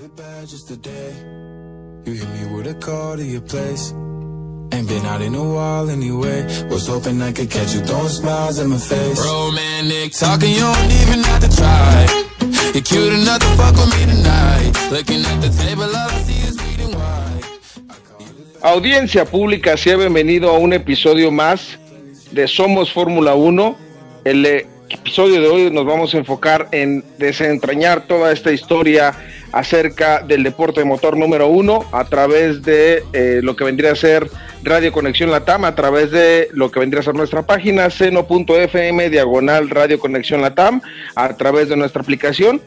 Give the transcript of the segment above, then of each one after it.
You hit me with a call to your place. Ain't been out in a while anyway. Was hoping I could catch you throwing smiles in my face. Romantic talking, you don't even have to try. You're cute enough to fuck with me tonight. Looking at the table, all I see is bleeding white. Audiencia pública, sea bienvenido a un episodio más de Somos Fórmula 1. El episodio de hoy nos vamos a enfocar en desentrañar toda esta historia acerca del deporte de motor número uno a través de eh, lo que vendría a ser Radio Conexión Latam, a través de lo que vendría a ser nuestra página seno.fm diagonal Radio Conexión Latam, a través de nuestra aplicación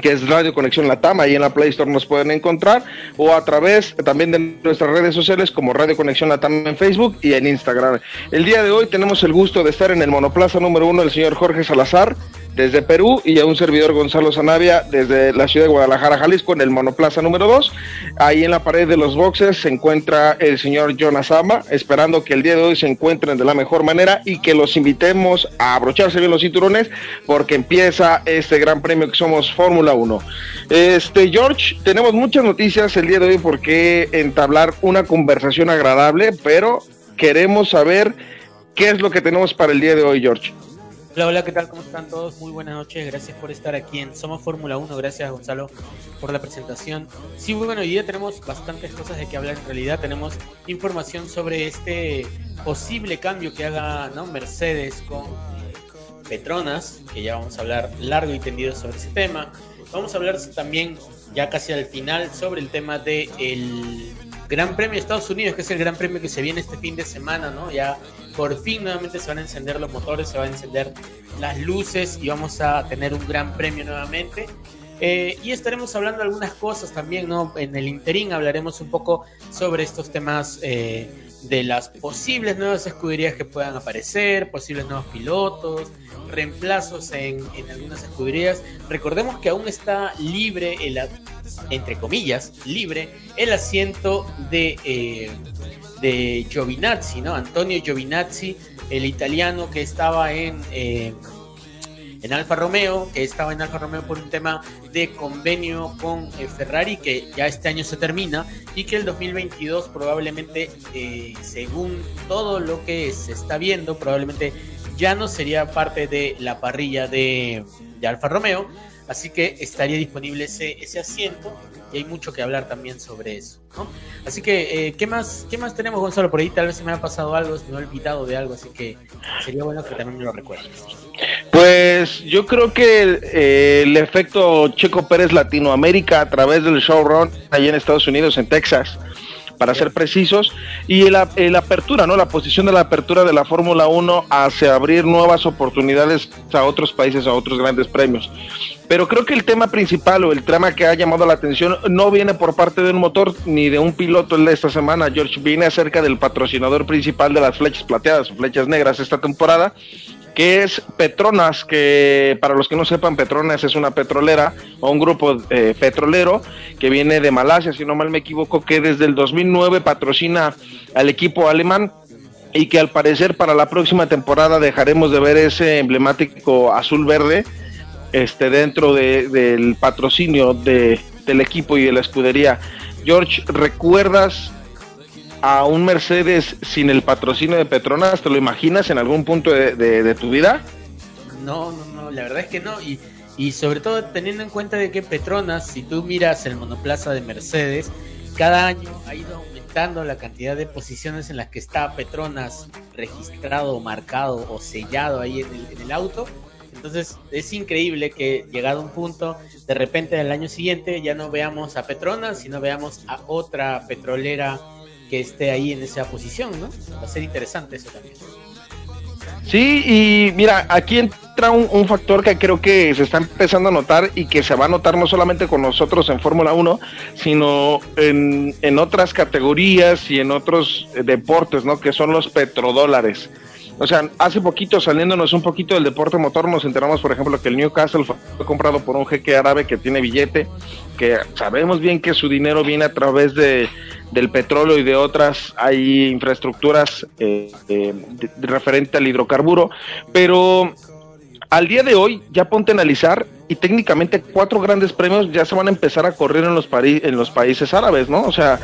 que es Radio Conexión Latam, ahí en la Play Store nos pueden encontrar, o a través también de nuestras redes sociales como Radio Conexión Latam en Facebook y en Instagram. El día de hoy tenemos el gusto de estar en el monoplaza número uno del señor Jorge Salazar, desde Perú y a un servidor Gonzalo Zanavia desde la ciudad de Guadalajara, Jalisco, en el monoplaza número 2. Ahí en la pared de los boxes se encuentra el señor Jonas Ama, esperando que el día de hoy se encuentren de la mejor manera y que los invitemos a abrocharse bien los cinturones porque empieza este gran premio que somos Fórmula 1. Este, George, tenemos muchas noticias el día de hoy porque entablar una conversación agradable, pero queremos saber qué es lo que tenemos para el día de hoy, George. Hola, hola, ¿qué tal? ¿Cómo están todos? Muy buenas noches, gracias por estar aquí en Somos Fórmula 1, gracias Gonzalo por la presentación. Sí, muy bueno, hoy día tenemos bastantes cosas de que hablar en realidad, tenemos información sobre este posible cambio que haga ¿no? Mercedes con Petronas, que ya vamos a hablar largo y tendido sobre ese tema. Vamos a hablar también ya casi al final sobre el tema del el Gran Premio de Estados Unidos, que es el Gran Premio que se viene este fin de semana, ¿no? Ya por fin nuevamente se van a encender los motores, se van a encender las luces y vamos a tener un gran premio nuevamente. Eh, y estaremos hablando de algunas cosas también, ¿no? En el interín hablaremos un poco sobre estos temas eh, de las posibles nuevas escuderías que puedan aparecer, posibles nuevos pilotos, reemplazos en, en algunas escuderías. Recordemos que aún está libre, el, entre comillas, libre el asiento de... Eh, de Giovinazzi, ¿no? Antonio Giovinazzi, el italiano que estaba en, eh, en Alfa Romeo, que estaba en Alfa Romeo por un tema de convenio con eh, Ferrari, que ya este año se termina, y que el 2022 probablemente, eh, según todo lo que se está viendo, probablemente ya no sería parte de la parrilla de, Alfa Romeo, así que estaría disponible ese, ese asiento y hay mucho que hablar también sobre eso. ¿no? Así que, eh, ¿qué, más, ¿qué más tenemos, Gonzalo? Por ahí tal vez se me ha pasado algo, se me ha olvidado de algo, así que sería bueno que también me lo recuerdes. Pues yo creo que el efecto Checo Pérez Latinoamérica a través del showrun allá en Estados Unidos, en Texas, para ser precisos, y la apertura, ¿no? La posición de la apertura de la Fórmula 1 hacia abrir nuevas oportunidades a otros países, a otros grandes premios. Pero creo que el tema principal o el tema que ha llamado la atención no viene por parte de un motor ni de un piloto de esta semana, George, viene acerca del patrocinador principal de las flechas plateadas o flechas negras esta temporada, que es Petronas, que para los que no sepan, Petronas es una petrolera o un grupo eh, petrolero que viene de Malasia, si no mal me equivoco, que desde el 2009 patrocina al equipo alemán y que al parecer para la próxima temporada dejaremos de ver ese emblemático azul-verde este, dentro de, del patrocinio de, del equipo y de la escudería. George, ¿recuerdas a un Mercedes sin el patrocinio de Petronas? ¿Te lo imaginas en algún punto de, tu vida? No, no, no, la verdad es que no. Y, sobre todo teniendo en cuenta de que Petronas, si tú miras el monoplaza de Mercedes, cada año ha ido aumentando la cantidad de posiciones en las que está Petronas registrado, marcado o sellado ahí en el auto entonces es increíble que llegado un punto, de repente al año siguiente ya no veamos a Petronas, sino veamos a otra petrolera que esté ahí en esa posición, ¿no? Va a ser interesante eso también. Sí, y mira, aquí entra un, factor que creo que se está empezando a notar y que se va a notar no solamente con nosotros en Fórmula 1, sino en, en, otras categorías y en otros deportes, ¿no? Que son los petrodólares. O sea, hace poquito, saliéndonos un poquito del deporte motor, nos enteramos, por ejemplo, que el Newcastle fue comprado por un jeque árabe que tiene billete, que sabemos bien que su dinero viene a través de, del petróleo y de otras hay infraestructuras eh, eh, referente al hidrocarburo, pero al día de hoy ya ponte a analizar y técnicamente cuatro grandes premios ya se van a empezar a correr en los, en los países árabes, ¿no? O sea,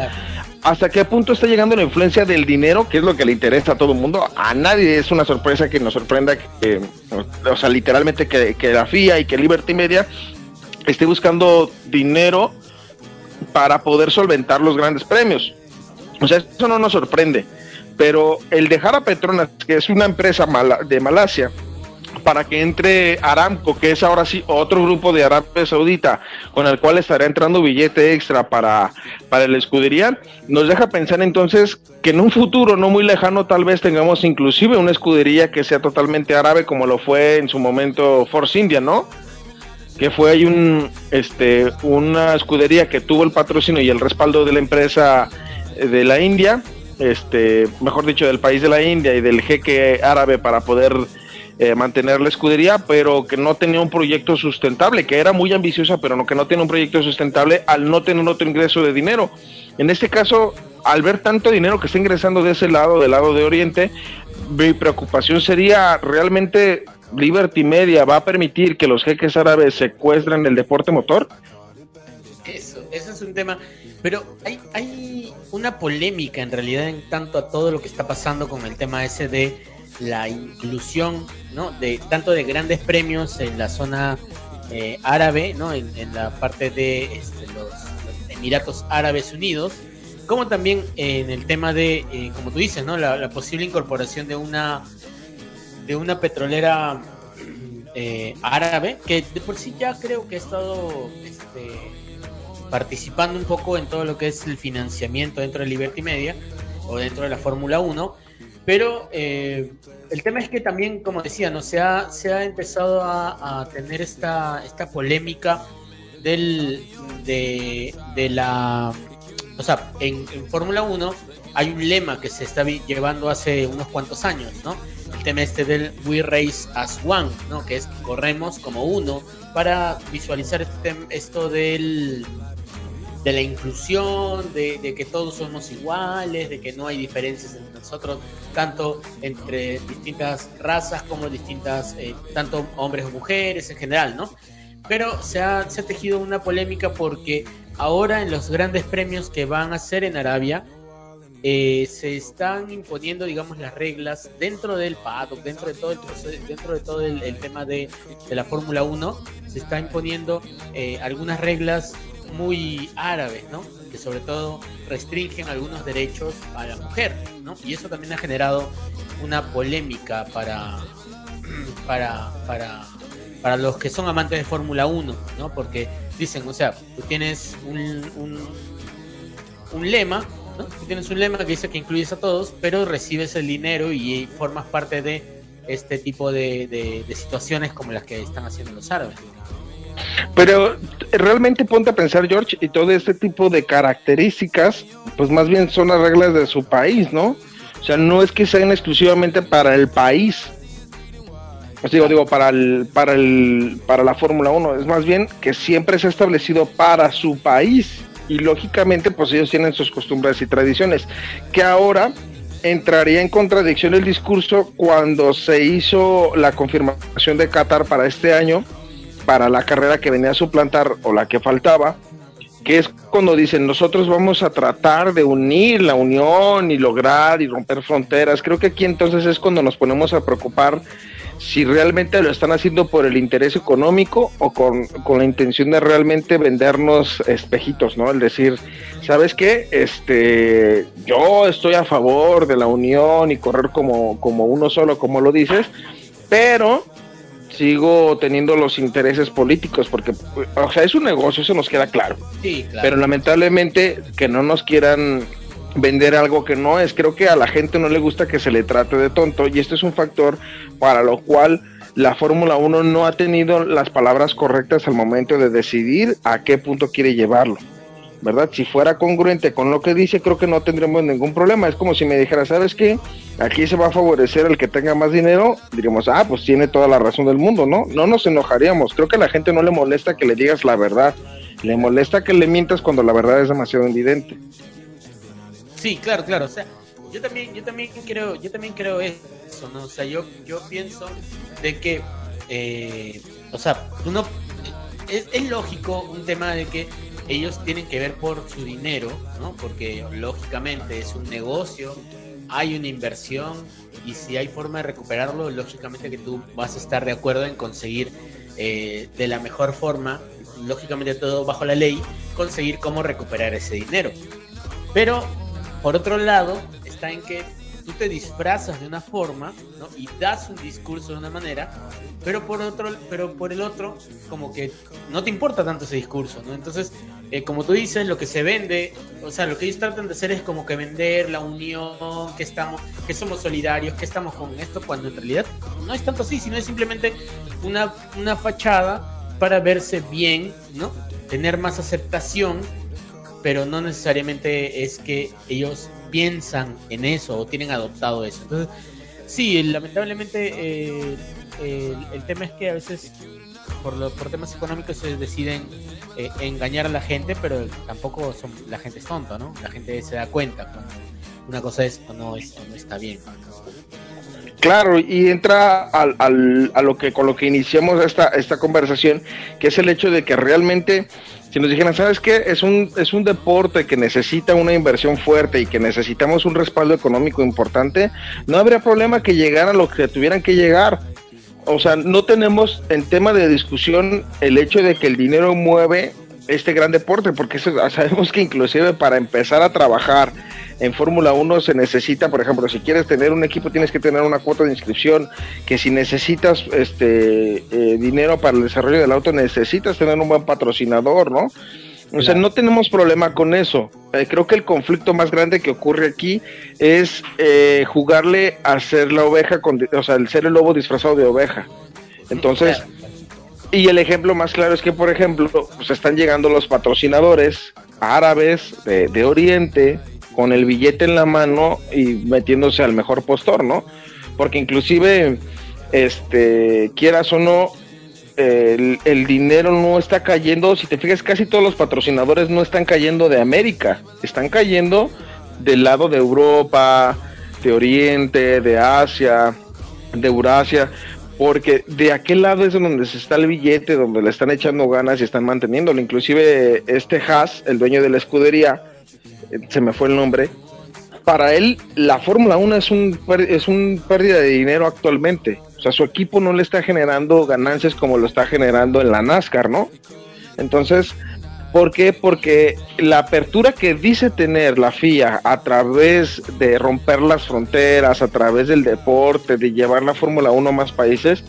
¿hasta qué punto está llegando la influencia del dinero, que es lo que le interesa a todo el mundo? A nadie es una sorpresa que nos sorprenda, que, o sea, literalmente que, que la FIA y que Liberty Media esté buscando dinero para poder solventar los grandes premios. O sea, eso no nos sorprende. Pero el dejar a Petronas, que es una empresa de Malasia, para que entre Aramco, que es ahora sí otro grupo de Arabia Saudita, con el cual estará entrando billete extra para, para el escudería, nos deja pensar entonces que en un futuro no muy lejano tal vez tengamos inclusive una escudería que sea totalmente árabe como lo fue en su momento Force India, ¿no? que fue ahí un, este, una escudería que tuvo el patrocinio y el respaldo de la empresa de la India, este, mejor dicho, del país de la India y del jeque árabe para poder eh, mantener la escudería, pero que no tenía un proyecto sustentable, que era muy ambiciosa, pero no, que no tiene un proyecto sustentable al no tener otro ingreso de dinero. En este caso, al ver tanto dinero que está ingresando de ese lado, del lado de Oriente, mi preocupación sería realmente Liberty Media va a permitir que los jeques árabes secuestren el deporte motor? Eso, eso es un tema. Pero hay, hay una polémica en realidad en tanto a todo lo que está pasando con el tema ese de la inclusión, ¿no? De tanto de grandes premios en la zona eh, árabe, ¿no? En, la parte de este, los, Emiratos Árabes Unidos, como también en el tema de, eh, como tú dices, ¿no? la posible incorporación de una de una petrolera eh, árabe, que de por sí ya creo que ha estado este, participando un poco en todo lo que es el financiamiento dentro de Liberty Media o dentro de la Fórmula 1, pero eh, el tema es que también, como decía, ¿no? se, ha, se ha empezado a, tener esta, esta polémica del, de, la... O sea, en, en Fórmula 1 hay un lema que se está llevando hace unos cuantos años, ¿no? el tema este del We Race as One, ¿no? Que es corremos como uno para visualizar este, esto del de la inclusión, de, que todos somos iguales, de que no hay diferencias entre nosotros, tanto entre distintas razas como distintas, eh, tanto hombres o mujeres en general, ¿no? Pero se ha, tejido una polémica porque ahora en los grandes premios que van a ser en Arabia, eh, se están imponiendo, digamos, las reglas dentro del paddock, dentro de todo el dentro de todo el, tema de, la Fórmula 1, se está imponiendo eh, algunas reglas muy árabes, ¿no? Que sobre todo restringen algunos derechos a la mujer, ¿no? Y eso también ha generado una polémica para, para, para, para los que son amantes de Fórmula 1, ¿no? Porque dicen, o sea, tú tienes un, un, un lema tienes un lema que dice que incluyes a todos, pero recibes el dinero y formas parte de este tipo de, situaciones como las que están haciendo los árabes. Pero realmente ponte a pensar, George, y todo este tipo de características, pues más bien son las reglas de su país, ¿no? O sea, no es que sean exclusivamente para el país. Pues digo, digo, para el, para el, para la Fórmula 1, es más bien que siempre se ha establecido para su país y lógicamente pues ellos tienen sus costumbres y tradiciones, que ahora entraría en contradicción el discurso cuando se hizo la confirmación de Qatar para este año, para la carrera que venía a suplantar o la que faltaba, que es cuando dicen nosotros vamos a tratar de unir la unión y lograr y romper fronteras. Creo que aquí entonces es cuando nos ponemos a preocupar si realmente lo están haciendo por el interés económico o con, la intención de realmente vendernos espejitos, ¿no? El decir, ¿sabes qué? Este, yo estoy a favor de la unión y correr como, como uno solo, como lo dices, pero sigo teniendo los intereses políticos, porque, o sea, es un negocio, eso nos queda claro. Sí, claro. Pero lamentablemente que no nos quieran vender algo que no es. Creo que a la gente no le gusta que se le trate de tonto y este es un factor para lo cual la Fórmula 1 no ha tenido las palabras correctas al momento de decidir a qué punto quiere llevarlo. ¿Verdad? Si fuera congruente con lo que dice, creo que no tendremos ningún problema. Es como si me dijera, ¿sabes qué? Aquí se va a favorecer el que tenga más dinero. Diríamos, ah, pues tiene toda la razón del mundo, ¿no? No nos enojaríamos. Creo que a la gente no le molesta que le digas la verdad. Le molesta que le mientas cuando la verdad es demasiado evidente. Sí, claro, claro. O sea, yo también, yo también creo, yo también creo eso, ¿no? O sea, yo, yo pienso de que, eh, o sea, uno, es, lógico un tema de que ellos tienen que ver por su dinero, ¿no? Porque lógicamente es un negocio, hay una inversión y si hay forma de recuperarlo, lógicamente que tú vas a estar de acuerdo en conseguir eh, de la mejor forma, lógicamente todo bajo la ley, conseguir cómo recuperar ese dinero. Pero, por otro lado, está en que tú te disfrazas de una forma ¿no? y das un discurso de una manera, pero por otro, pero por el otro, como que no te importa tanto ese discurso, ¿no? Entonces, eh, como tú dices, lo que se vende, o sea, lo que ellos tratan de hacer es como que vender la unión, que estamos, que somos solidarios, que estamos con esto, cuando en realidad no es tanto así, sino es simplemente una, una fachada para verse bien, ¿no? Tener más aceptación, pero no necesariamente es que ellos piensan en eso o tienen adoptado eso. Entonces, sí, lamentablemente eh, el, tema es que a veces por, lo, por temas económicos se deciden eh, engañar a la gente, pero tampoco son, la gente es tonta, ¿no? La gente se da cuenta cuando una cosa es o no, es, no está bien. Claro, y entra al, al, a lo que con lo que iniciamos esta, esta conversación, que es el hecho de que realmente si nos dijeran, ¿sabes qué? Es un, es un deporte que necesita una inversión fuerte y que necesitamos un respaldo económico importante, no habría problema que llegaran lo que tuvieran que llegar. O sea, no tenemos en tema de discusión el hecho de que el dinero mueve este gran deporte, porque sabemos que inclusive para empezar a trabajar en Fórmula 1 se necesita, por ejemplo, si quieres tener un equipo tienes que tener una cuota de inscripción, que si necesitas este eh, dinero para el desarrollo del auto necesitas tener un buen patrocinador, ¿no? O sea, no tenemos problema con eso. Eh, creo que el conflicto más grande que ocurre aquí es eh, jugarle a ser la oveja, con, o sea, el ser el lobo disfrazado de oveja. Entonces, y el ejemplo más claro es que, por ejemplo, pues están llegando los patrocinadores árabes de, de Oriente, con el billete en la mano y metiéndose al mejor postor, ¿no? Porque inclusive, este, quieras o no, el, el, dinero no está cayendo, si te fijas, casi todos los patrocinadores no están cayendo de América, están cayendo del lado de Europa, de Oriente, de Asia, de Eurasia, porque de aquel lado es donde se está el billete, donde le están echando ganas y están manteniéndolo. Inclusive este Haas, el dueño de la escudería, se me fue el nombre, para él la Fórmula 1 es un, es un pérdida de dinero actualmente. O sea, su equipo no le está generando ganancias como lo está generando en la NASCAR, ¿no? Entonces, ¿por qué? Porque la apertura que dice tener la FIA a través de romper las fronteras, a través del deporte, de llevar la Fórmula 1 a más países,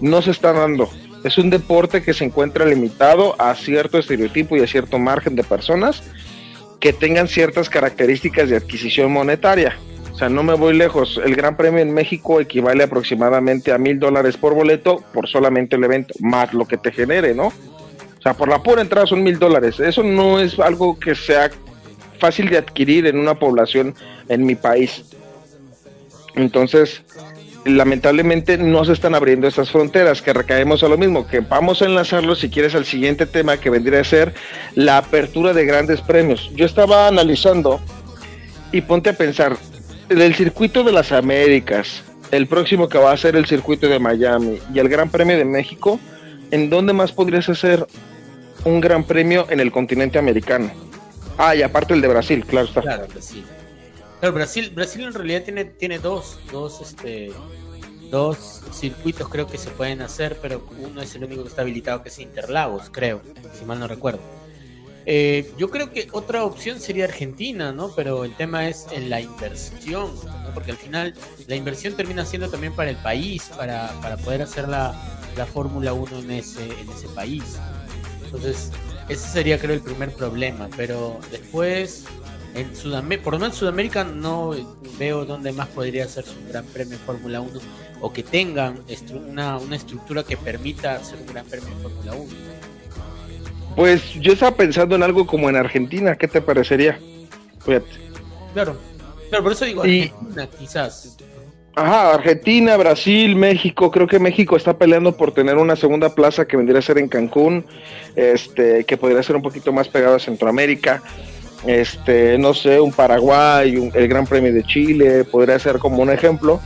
no se está dando. Es un deporte que se encuentra limitado a cierto estereotipo y a cierto margen de personas que tengan ciertas características de adquisición monetaria. O sea, no me voy lejos. El Gran Premio en México equivale aproximadamente a mil dólares por boleto por solamente el evento, más lo que te genere, ¿no? O sea, por la pura entrada son mil dólares. Eso no es algo que sea fácil de adquirir en una población en mi país. Entonces, lamentablemente no se están abriendo estas fronteras, que recaemos a lo mismo, que vamos a enlazarlo si quieres al siguiente tema que vendría a ser la apertura de grandes premios. Yo estaba analizando y ponte a pensar, el circuito de las Américas, el próximo que va a ser el circuito de Miami y el Gran Premio de México, ¿en dónde más podrías hacer un Gran Premio en el continente americano? Ah, y aparte el de Brasil, claro está. Claro, Brasil. Brasil, Brasil en realidad tiene, tiene dos, dos, este, dos circuitos creo que se pueden hacer, pero uno es el único que está habilitado que es Interlagos, creo, si mal no recuerdo. Eh, yo creo que otra opción sería Argentina, ¿no? Pero el tema es en la inversión, porque al final la inversión termina siendo también para el país, para, para poder hacer la, la Fórmula 1 en ese, en ese país. Entonces, ese sería creo el primer problema, pero después en Sudamérica, por lo menos en Sudamérica no veo dónde más podría ser un gran premio Fórmula 1 o que tengan una, una estructura que permita hacer un gran premio Fórmula 1. Pues yo estaba pensando en algo como en Argentina, ¿qué te parecería? Fíjate. Claro, pero por eso digo Argentina, quizás. Ajá, Argentina, Brasil, México, creo que México está peleando por tener una segunda plaza que vendría a ser en Cancún, este, que podría ser un poquito más pegado a Centroamérica este, no sé, un Paraguay, el Gran Premio de Chile, podría ser como un ejemplo.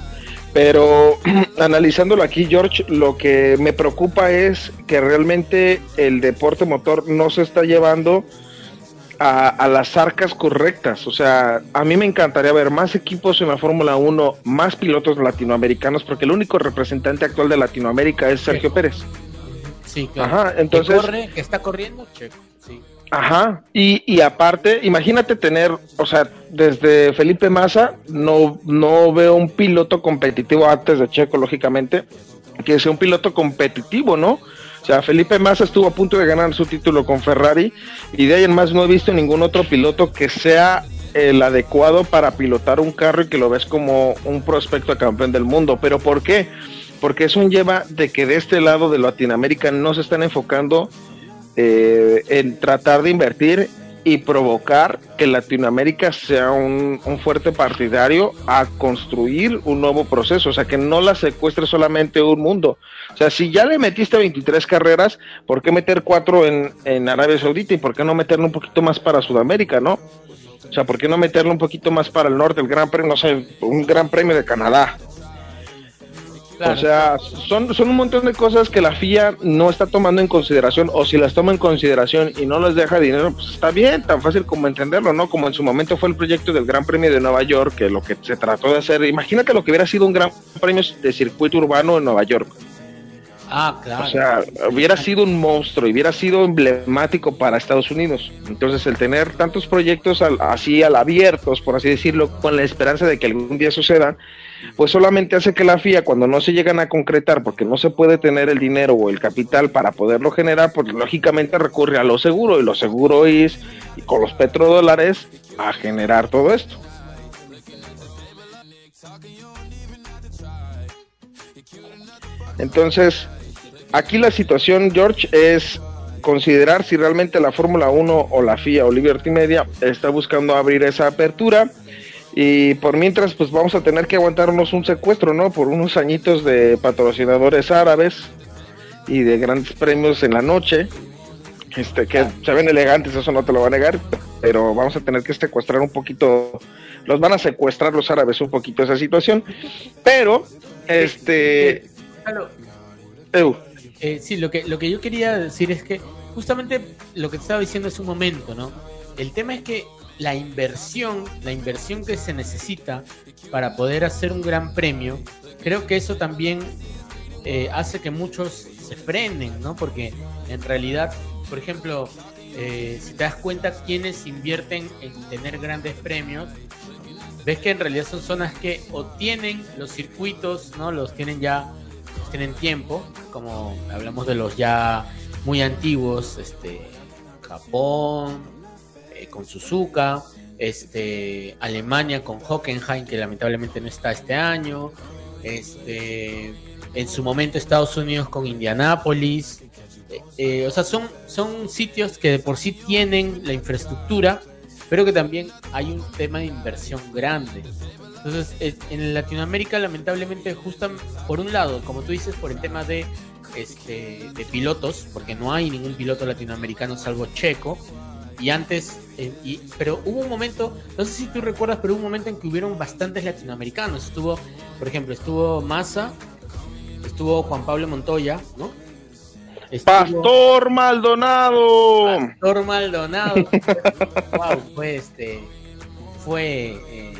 Pero analizándolo aquí, George, lo que me preocupa es que realmente el deporte motor no se está llevando a, las arcas correctas. O sea, a mí me encantaría ver más equipos en la Fórmula 1, más pilotos latinoamericanos, porque el único representante actual de Latinoamérica es Sergio Pérez. Sí, claro. Ajá, entonces. Que, está corriendo, Checo, sí. Ajá, y, y, aparte, imagínate tener, o sea, desde Felipe Massa, no, no veo un piloto competitivo antes de Checo, lógicamente, que sea un piloto competitivo, ¿no? O sea, Felipe Massa estuvo a punto de ganar su título con Ferrari y de ahí en más no he visto ningún otro piloto que sea el adecuado para pilotar un carro y que lo ves como un prospecto a campeón del mundo. ¿Pero por qué? Porque eso lleva de que de este lado de Latinoamérica no se están enfocando eh, en tratar de invertir y provocar que Latinoamérica sea un, fuerte partidario a construir un nuevo proceso, o sea, que no la secuestre solamente un mundo. O sea, si ya le metiste 23 carreras, ¿por qué meter cuatro en, en Arabia Saudita y por qué no meterle un poquito más para Sudamérica, no? O sea, ¿por qué no meterle un poquito más para el norte, el Gran Premio, no sé, un Gran Premio de Canadá? O sea, son, son un montón de cosas que la FIA no está tomando en consideración, o si las toma en consideración y no les deja dinero, pues está bien, tan fácil como entenderlo, ¿no? Como en su momento fue el proyecto del Gran Premio de Nueva York, que lo que se trató de hacer, imagínate lo que hubiera sido un Gran Premio de circuito urbano en Nueva York. Ah, claro. O sea, hubiera sido un monstruo y hubiera sido emblemático para Estados Unidos. Entonces, el tener tantos proyectos así al abiertos, por así decirlo, con la esperanza de que algún día sucedan, pues solamente hace que la FIA, cuando no se llegan a concretar, porque no se puede tener el dinero o el capital para poderlo generar, pues lógicamente recurre a lo seguro, y lo seguro es, y con los petrodólares, a generar todo esto. Entonces, aquí la situación, George, es considerar si realmente la Fórmula 1 o la FIA o Liberty Media está buscando abrir esa apertura y por mientras, pues vamos a tener que aguantarnos un secuestro, ¿no? Por unos añitos de patrocinadores árabes y de grandes premios en la noche. Este, que se ven elegantes, eso no te lo va a negar, pero vamos a tener que secuestrar un poquito, los van a secuestrar los árabes un poquito esa situación, pero, este... Eh, sí, lo que, lo que yo quería decir es que justamente lo que te estaba diciendo es un momento, ¿no? El tema es que la inversión, la inversión que se necesita para poder hacer un gran premio, creo que eso también eh, hace que muchos se frenen, ¿no? Porque en realidad, por ejemplo, eh, si te das cuenta quienes invierten en tener grandes premios, ves que en realidad son zonas que o tienen los circuitos, ¿no? Los tienen ya, tienen tiempo, como hablamos de los ya muy antiguos, este, Japón, eh, con Suzuka, este, Alemania con Hockenheim, que lamentablemente no está este año, este, en su momento Estados Unidos con Indianápolis. Eh, eh, o sea, son, son sitios que de por sí tienen la infraestructura, pero que también hay un tema de inversión grande. Entonces, en Latinoamérica, lamentablemente, justo por un lado, como tú dices, por el tema de, este, de pilotos, porque no hay ningún piloto latinoamericano salvo Checo, y antes, eh, y, pero hubo un momento, no sé si tú recuerdas, pero hubo un momento en que hubieron bastantes latinoamericanos. Estuvo, por ejemplo, estuvo Massa, estuvo Juan Pablo Montoya, ¿no? Pastor Maldonado. Pastor Maldonado. wow, fue este, fue, eh,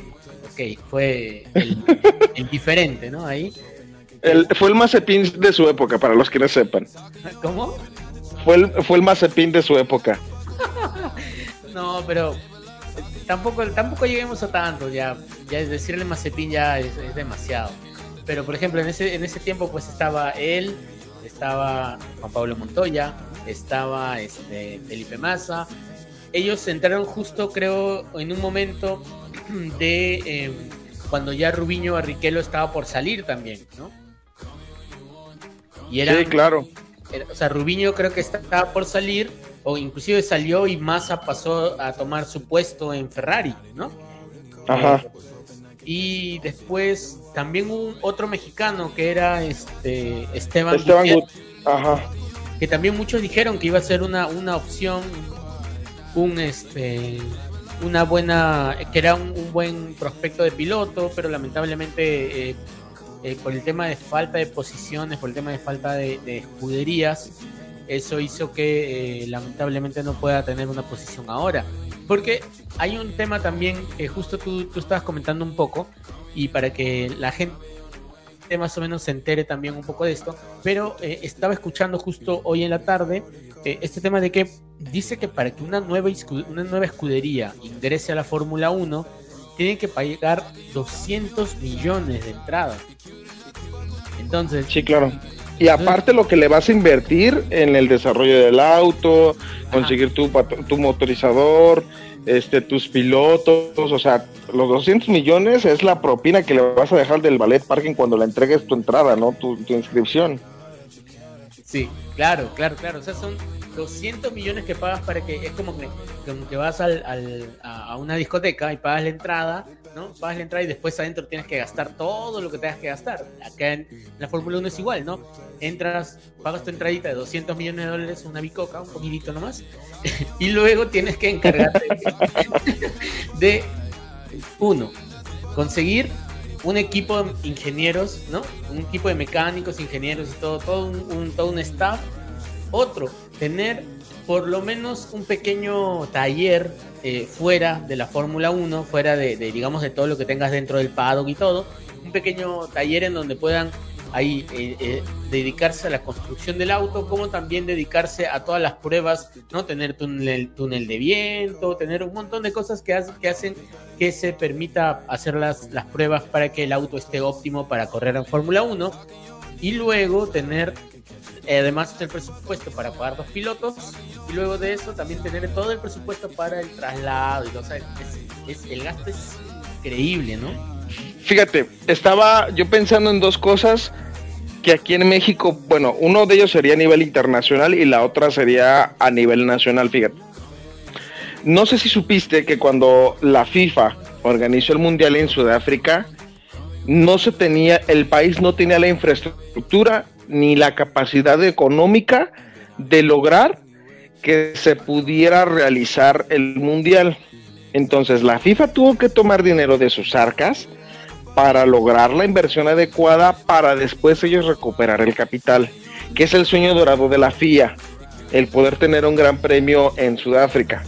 ok, fue el, diferente, ¿no? Ahí. El, fue el Mazepin de su época, para los que no sepan. ¿Cómo? Fue el, fue el Mazepin de su época. No, pero tampoco, tampoco lleguemos a tanto, ya, ya decirle Mazepin ya es, demasiado. Pero por ejemplo, en ese, en ese tiempo pues estaba él, estaba Juan Pablo Montoya, estaba este, Felipe Massa. Ellos entraron justo, creo, en un momento de em, cuando ya Rubiño Barrichello estaba por salir también, ¿no? Y sí, claro. o sea, Rubiño creo que estaba por salir o inclusive salió y Massa pasó a tomar su puesto en Ferrari, ¿no? Ajá. y después también un otro mexicano que era este Esteban, Esteban Ajá. que también muchos dijeron que iba a ser una, una opción un este una buena que era un, buen prospecto de piloto pero lamentablemente eh, eh, por el tema de falta de posiciones, por el tema de falta de, escuderías, eso hizo que eh, lamentablemente no pueda tener una posición ahora. Porque hay un tema también que justo tú, tú estabas comentando un poco, y para que la gente más o menos se entere también un poco de esto, pero eh, estaba escuchando justo hoy en la tarde este tema de que dice que para que una nueva, una nueva escudería ingrese a la Fórmula 1, tienen que pagar 200 millones de entrada. Entonces. Sí, claro. Y aparte lo que le vas a invertir en el desarrollo del auto, conseguir tu, tu motorizador, este, tus pilotos, o sea, los 200 millones es la propina que le vas a dejar del ballet parking cuando le entregues tu entrada, ¿no? Tu, tu inscripción. Sí, claro, claro, claro. O sea, son 200 millones que pagas para que es como que, como que vas al, a una discoteca y pagas la entrada, ¿no? Pagas la entrada y después adentro tienes que gastar todo lo que tengas que gastar. Acá en, la Fórmula 1 es igual, ¿no? Entras, pagas tu entradita de 200 millones de dólares, una bicoca, un poquitito nomás, y luego tienes que encargarte de, uno, conseguir un equipo de ingenieros, ¿no? Un equipo de mecánicos, ingenieros y todo, todo un, todo un staff. Otro, tener por lo menos un pequeño taller eh, fuera de la Fórmula 1, fuera de, digamos, de todo lo que tengas dentro del paddock y todo, un pequeño taller en donde puedan ahí eh, eh, dedicarse a la construcción del auto, como también dedicarse a todas las pruebas, ¿no? Tener túnel, túnel de viento, tener un montón de cosas que, hacen que se permita hacer las, las pruebas para que el auto esté óptimo para correr en Fórmula 1 y luego tener además el presupuesto para pagar dos pilotos y luego de eso también tener todo el presupuesto para el traslado y todo, es, el gasto es increíble, ¿no? Fíjate, estaba yo pensando en dos cosas que aquí en México, bueno, uno de ellos sería a nivel internacional y la otra sería a nivel nacional, fíjate. No sé si supiste que cuando la FIFA organizó el Mundial en Sudáfrica, no se tenía, el país no tenía la infraestructura ni la capacidad económica de lograr que se pudiera realizar el mundial. Entonces la FIFA tuvo que tomar dinero de sus arcas para lograr la inversión adecuada para después ellos recuperar el capital, que es el sueño dorado de la FIA, el poder tener un gran premio en Sudáfrica.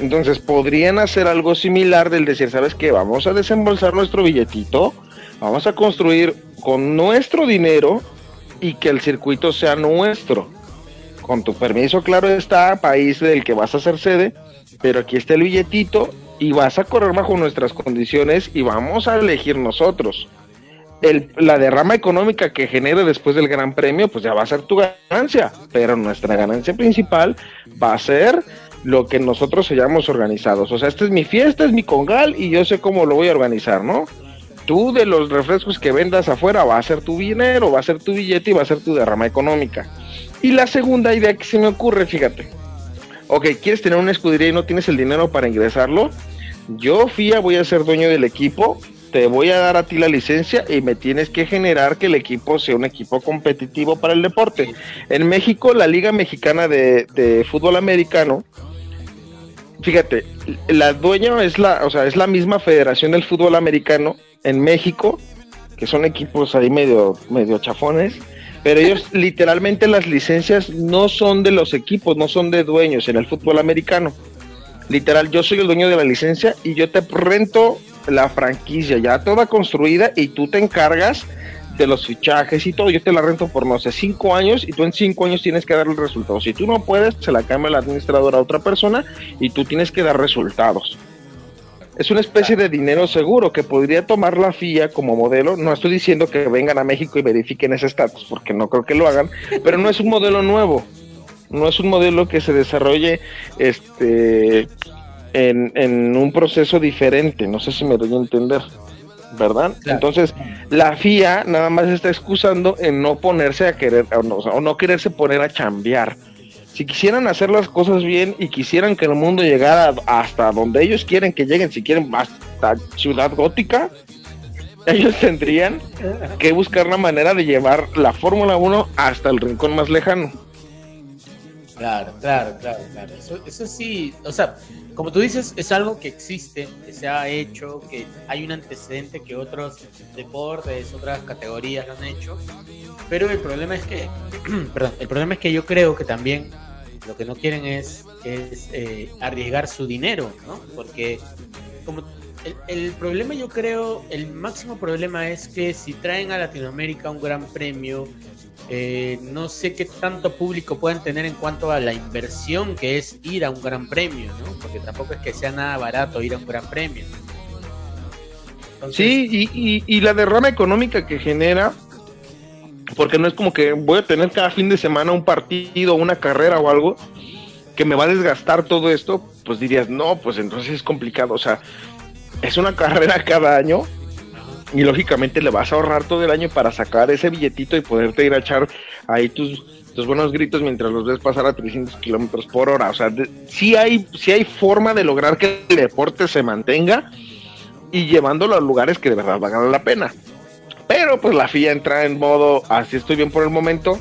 Entonces podrían hacer algo similar del decir, ¿sabes qué? Vamos a desembolsar nuestro billetito, vamos a construir con nuestro dinero y que el circuito sea nuestro. Con tu permiso, claro está, país del que vas a ser sede, pero aquí está el billetito y vas a correr bajo nuestras condiciones y vamos a elegir nosotros. El, la derrama económica que genere después del Gran Premio, pues ya va a ser tu ganancia, pero nuestra ganancia principal va a ser lo que nosotros hayamos organizados. O sea, esta es mi fiesta, es mi congal y yo sé cómo lo voy a organizar, ¿no? Tú de los refrescos que vendas afuera va a ser tu dinero, va a ser tu billete y va a ser tu derrama económica. Y la segunda idea que se me ocurre, fíjate, ok, quieres tener una escudería y no tienes el dinero para ingresarlo, yo FIA voy a ser dueño del equipo, te voy a dar a ti la licencia y me tienes que generar que el equipo sea un equipo competitivo para el deporte. En México, la Liga Mexicana de, de Fútbol Americano, fíjate, la dueña es la, o sea, es la misma Federación del Fútbol Americano en México, que son equipos ahí medio, medio chafones, pero ellos literalmente las licencias no son de los equipos, no son de dueños en el fútbol americano. Literal, yo soy el dueño de la licencia y yo te rento la franquicia ya toda construida y tú te encargas de los fichajes y todo. Yo te la rento por, no sé, cinco años y tú en cinco años tienes que dar el resultado. Si tú no puedes, se la cambia el administrador a otra persona y tú tienes que dar resultados es una especie de dinero seguro que podría tomar la FIA como modelo. No estoy diciendo que vengan a México y verifiquen ese estatus, porque no creo que lo hagan, pero no es un modelo nuevo. No es un modelo que se desarrolle este en, un proceso diferente. No sé si me doy a entender. ¿Verdad? Entonces, la FIA nada más está excusando en no ponerse a querer, o no, o no quererse poner a chambear si quisieran hacer las cosas bien y quisieran que el mundo llegara hasta donde ellos quieren que lleguen, si quieren hasta Ciudad Gótica, ellos tendrían que buscar una manera de llevar la Fórmula 1 hasta el rincón más lejano. Claro, claro, claro, claro. Eso, eso sí, o sea, como tú dices, es algo que existe, que se ha hecho, que hay un antecedente que otros deportes, otras categorías lo han hecho, pero el problema es que, perdón, el problema es que yo creo que también lo que no quieren es, es eh, arriesgar su dinero, ¿no? Porque como el, el, problema yo creo, el máximo problema es que si traen a Latinoamérica un gran premio, eh, no sé qué tanto público pueden tener en cuanto a la inversión que es ir a un gran premio, ¿no? Porque tampoco es que sea nada barato ir a un gran premio. Sí, y, y, y la derrama económica que genera, porque no es como que voy a tener cada fin de semana un partido, una carrera o algo que me va a desgastar todo esto, pues dirías, no, pues entonces es complicado, o sea, es una carrera cada año y lógicamente le vas a ahorrar todo el año para sacar ese billetito y poderte ir a echar ahí tus, tus buenos gritos mientras los ves pasar a 300 kilómetros por hora. O sea, de, hay, sí hay forma de lograr que el deporte se mantenga y llevándolo a lugares que de verdad valgan la pena. Pero pues la FIA entra en modo, así estoy bien por el momento,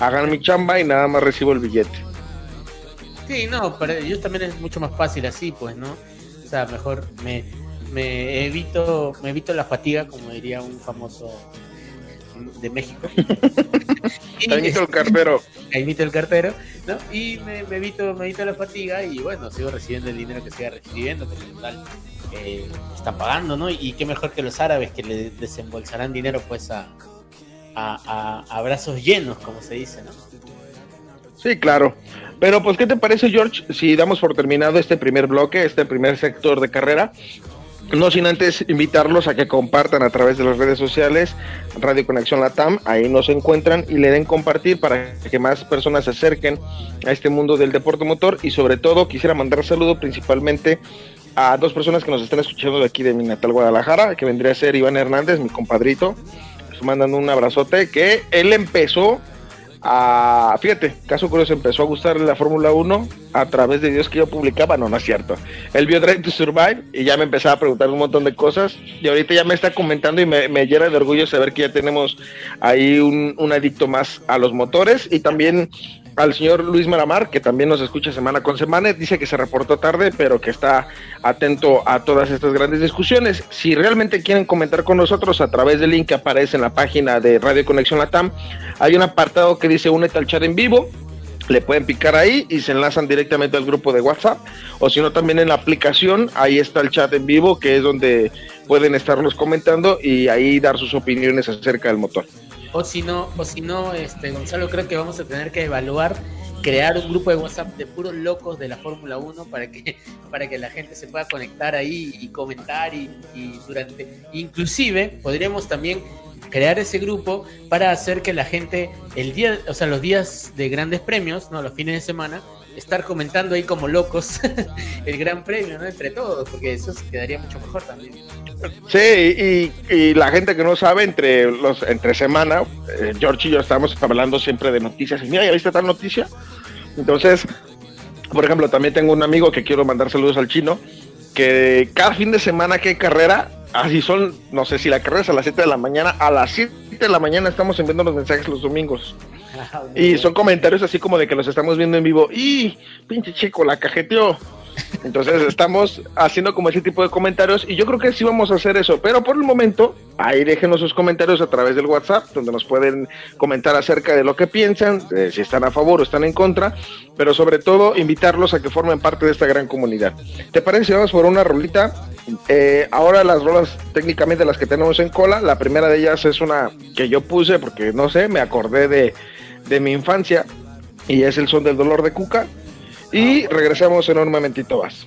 hagan mi chamba y nada más recibo el billete. Sí, no, para ellos también es mucho más fácil así, pues, ¿no? O sea, mejor me, me evito, me evito la fatiga, como diría un famoso de México. Caimito el cartero. Caimito el cartero, ¿no? Y me, me, evito, me evito la fatiga y bueno, sigo recibiendo el dinero que siga recibiendo, porque total eh, están pagando, ¿no? Y qué mejor que los árabes que le desembolsarán dinero pues a, a, a, a brazos llenos, como se dice, ¿no? Sí, claro. Pero pues, ¿qué te parece, George, si damos por terminado este primer bloque, este primer sector de carrera? No sin antes invitarlos a que compartan a través de las redes sociales Radio Conexión Latam, ahí nos encuentran y le den compartir para que más personas se acerquen a este mundo del deporte motor. Y sobre todo quisiera mandar saludo principalmente a dos personas que nos están escuchando de aquí de mi natal Guadalajara, que vendría a ser Iván Hernández, mi compadrito, les mandan un abrazote, que él empezó a, fíjate, caso curioso, empezó a gustarle la Fórmula 1 a través de videos que yo publicaba, no, no es cierto. Él vio Drive to Survive y ya me empezaba a preguntar un montón de cosas. Y ahorita ya me está comentando y me, me llena de orgullo saber que ya tenemos ahí un, un adicto más a los motores. Y también al señor Luis Maramar, que también nos escucha semana con semana, dice que se reportó tarde, pero que está atento a todas estas grandes discusiones. Si realmente quieren comentar con nosotros a través del link que aparece en la página de Radio Conexión Latam, hay un apartado que dice únete al chat en vivo, le pueden picar ahí y se enlazan directamente al grupo de WhatsApp o si no también en la aplicación ahí está el chat en vivo que es donde pueden estarlos comentando y ahí dar sus opiniones acerca del motor. O si no, o si este Gonzalo, creo que vamos a tener que evaluar crear un grupo de WhatsApp de puros locos de la Fórmula 1 para que, para que la gente se pueda conectar ahí y comentar y, y durante inclusive podríamos también crear ese grupo para hacer que la gente el día, o sea, los días de grandes premios, no, los fines de semana, estar comentando ahí como locos el gran premio, ¿no? Entre todos, porque eso quedaría mucho mejor también. Sí, y, y, la gente que no sabe, entre los entre semana, eh, George y yo estamos hablando siempre de noticias. Y mira, ¿ya viste tal noticia? Entonces, por ejemplo, también tengo un amigo que quiero mandar saludos al chino, que cada fin de semana que hay carrera, así son, no sé si la carrera es a las 7 de la mañana, a las 7 de la mañana estamos enviando los mensajes los domingos. y son comentarios así como de que los estamos viendo en vivo. Y pinche chico, la cajeteó. Entonces estamos haciendo como ese tipo de comentarios y yo creo que sí vamos a hacer eso, pero por el momento ahí déjenos sus comentarios a través del WhatsApp, donde nos pueden comentar acerca de lo que piensan, de si están a favor o están en contra, pero sobre todo invitarlos a que formen parte de esta gran comunidad. ¿Te parece si vamos por una rolita? Eh, ahora las rolas técnicamente las que tenemos en cola, la primera de ellas es una que yo puse porque no sé, me acordé de, de mi infancia y es el son del dolor de Cuca y regresamos en un momentito más.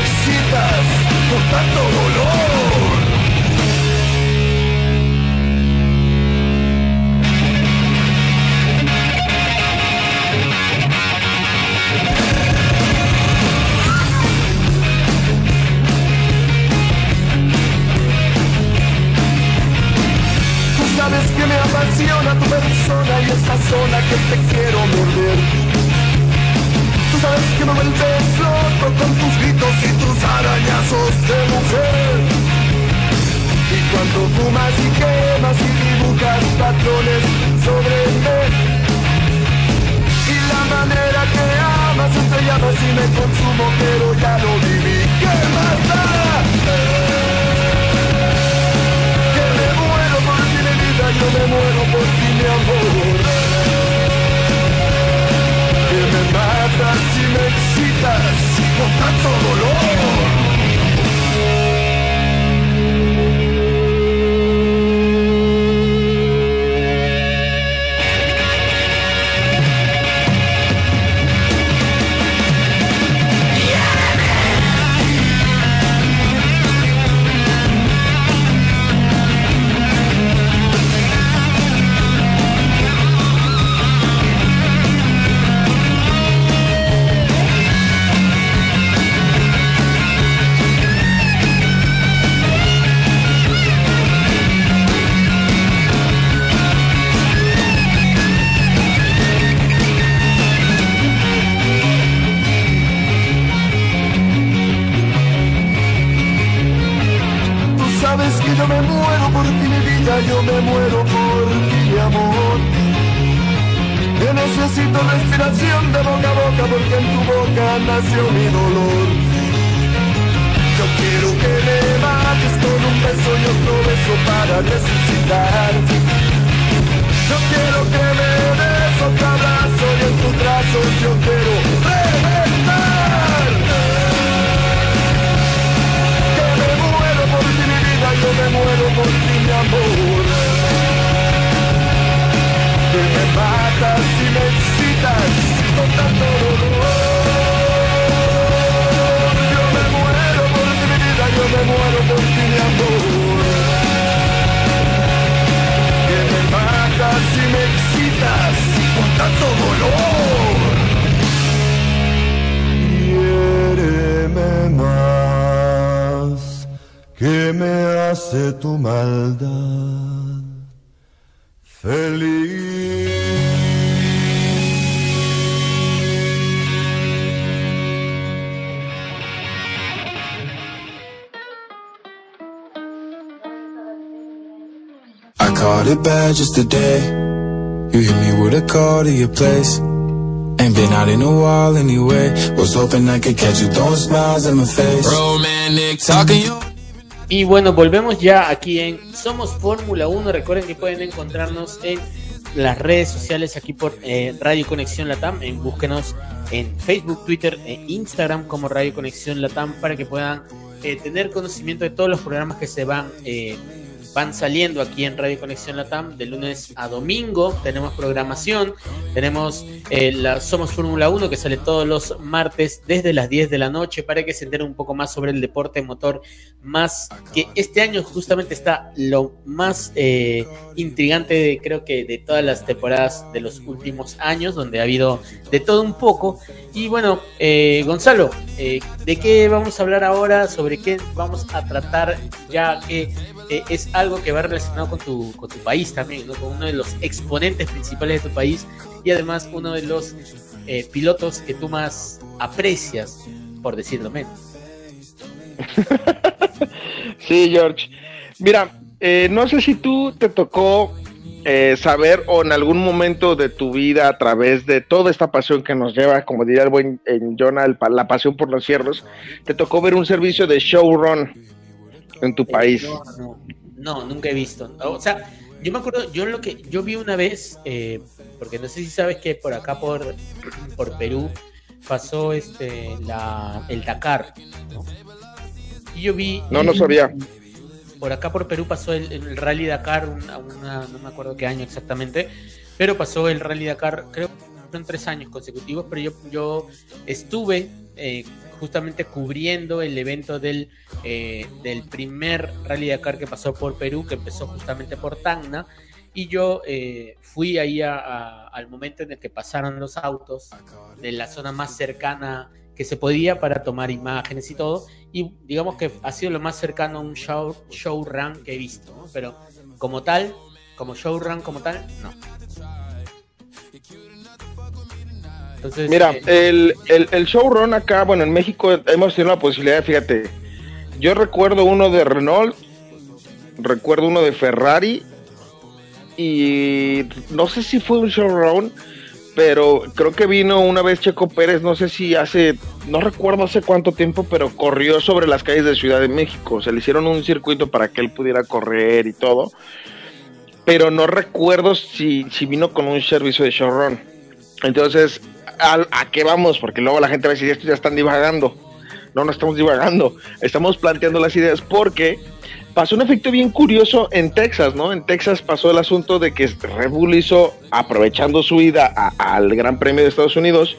excitas con tanto dolor. sabes que me apasiona tu persona y esa zona que te quiero morder. Que me vuelves loco con tus gritos y tus arañazos de mujer. Y cuando fumas y quemas y dibujas patrones sobre mí. Y la manera que amas entre llamas y me consumo, pero ya lo viví. ¡Qué maldad! yo me muero por ti, mi amor. Me excitas con tanto dolor. Necesito respiración de boca a boca porque en tu boca nació mi dolor. Yo quiero que me mates con un beso y otro beso para resucitar. Yo quiero que me des otro abrazo y en tus brazos yo quiero reventar. Que me muero por ti mi vida, yo me muero por ti mi amor. Que me matas y me excitas con tanto dolor. Yo me muero por mi vida, yo me muero por ti mi amor. Que me matas y me excitas con tanto dolor. Quiéreme más que me hace tu maldad feliz. It bad just today. You hit me with a call to your place. Ain't been out in a while anyway. Was hoping I could catch you throwing smiles in my face. Romantic talking you. Y bueno, volvemos ya aquí en Somos Fórmula 1. Recuerden que pueden encontrarnos en las redes sociales aquí por eh, Radio Conexión Latam. En, búsquenos en Facebook, Twitter e Instagram como Radio Conexión Latam para que puedan eh, tener conocimiento de todos los programas que se van eh, van saliendo aquí en Radio Conexión Latam de lunes a domingo. Tenemos programación, tenemos eh, la Somos Fórmula 1 que sale todos los martes desde las 10 de la noche para que se enteren un poco más sobre el deporte motor, más que este año justamente está lo más eh, intrigante de, creo que de todas las temporadas de los últimos años, donde ha habido de todo un poco. Y bueno, eh, Gonzalo, ¿de qué vamos a hablar ahora? ¿Sobre qué vamos a tratar? Ya que es algo que va relacionado con tu, con tu país también, ¿no? con uno de los exponentes principales de tu país y además uno de los eh, pilotos que tú más aprecias, por decirlo menos. sí, George. Mira, eh, no sé si tú te tocó eh, saber o en algún momento de tu vida a través de toda esta pasión que nos lleva, como diría el buen en Jonah, el la pasión por los cierros, te tocó ver un servicio de showrun en tu país. No, no, no, nunca he visto. O sea, yo me acuerdo, yo lo que yo vi una vez, eh, porque no sé si sabes que por acá por, por Perú pasó este la, el Dakar, ¿no? Y yo vi... No, no sabía. Por acá por Perú pasó el, Rally Dakar, no me acuerdo qué año exactamente, pero pasó el Rally Dakar, creo que en tres años consecutivos, pero yo, yo estuve eh, justamente cubriendo el evento del, eh, del primer Rally Dakar que pasó por Perú, que empezó justamente por Tacna, y yo eh, fui ahí al momento en el que pasaron los autos de la zona más cercana que se podía para tomar imágenes y todo, y digamos que ha sido lo más cercano a un show, show run que he visto, pero como tal, como show run como tal, no. Mira, eh, el, el, el, showrun acá, bueno, en México hemos tenido la posibilidad, fíjate, yo recuerdo uno de Renault, recuerdo uno de Ferrari y no sé si fue un showrun, pero creo que vino una vez Checo Pérez, no sé si hace, no recuerdo hace cuánto tiempo, pero corrió sobre las calles de Ciudad de México, se le hicieron un circuito para que él pudiera correr y todo, pero no recuerdo si, si vino con un servicio de showrun. Entonces, ¿a, qué vamos? Porque luego la gente va a decir, estos ya están divagando. No, no estamos divagando. Estamos planteando las ideas porque pasó un efecto bien curioso en Texas, ¿no? En Texas pasó el asunto de que Red Bull hizo, aprovechando su ida al Gran Premio de Estados Unidos,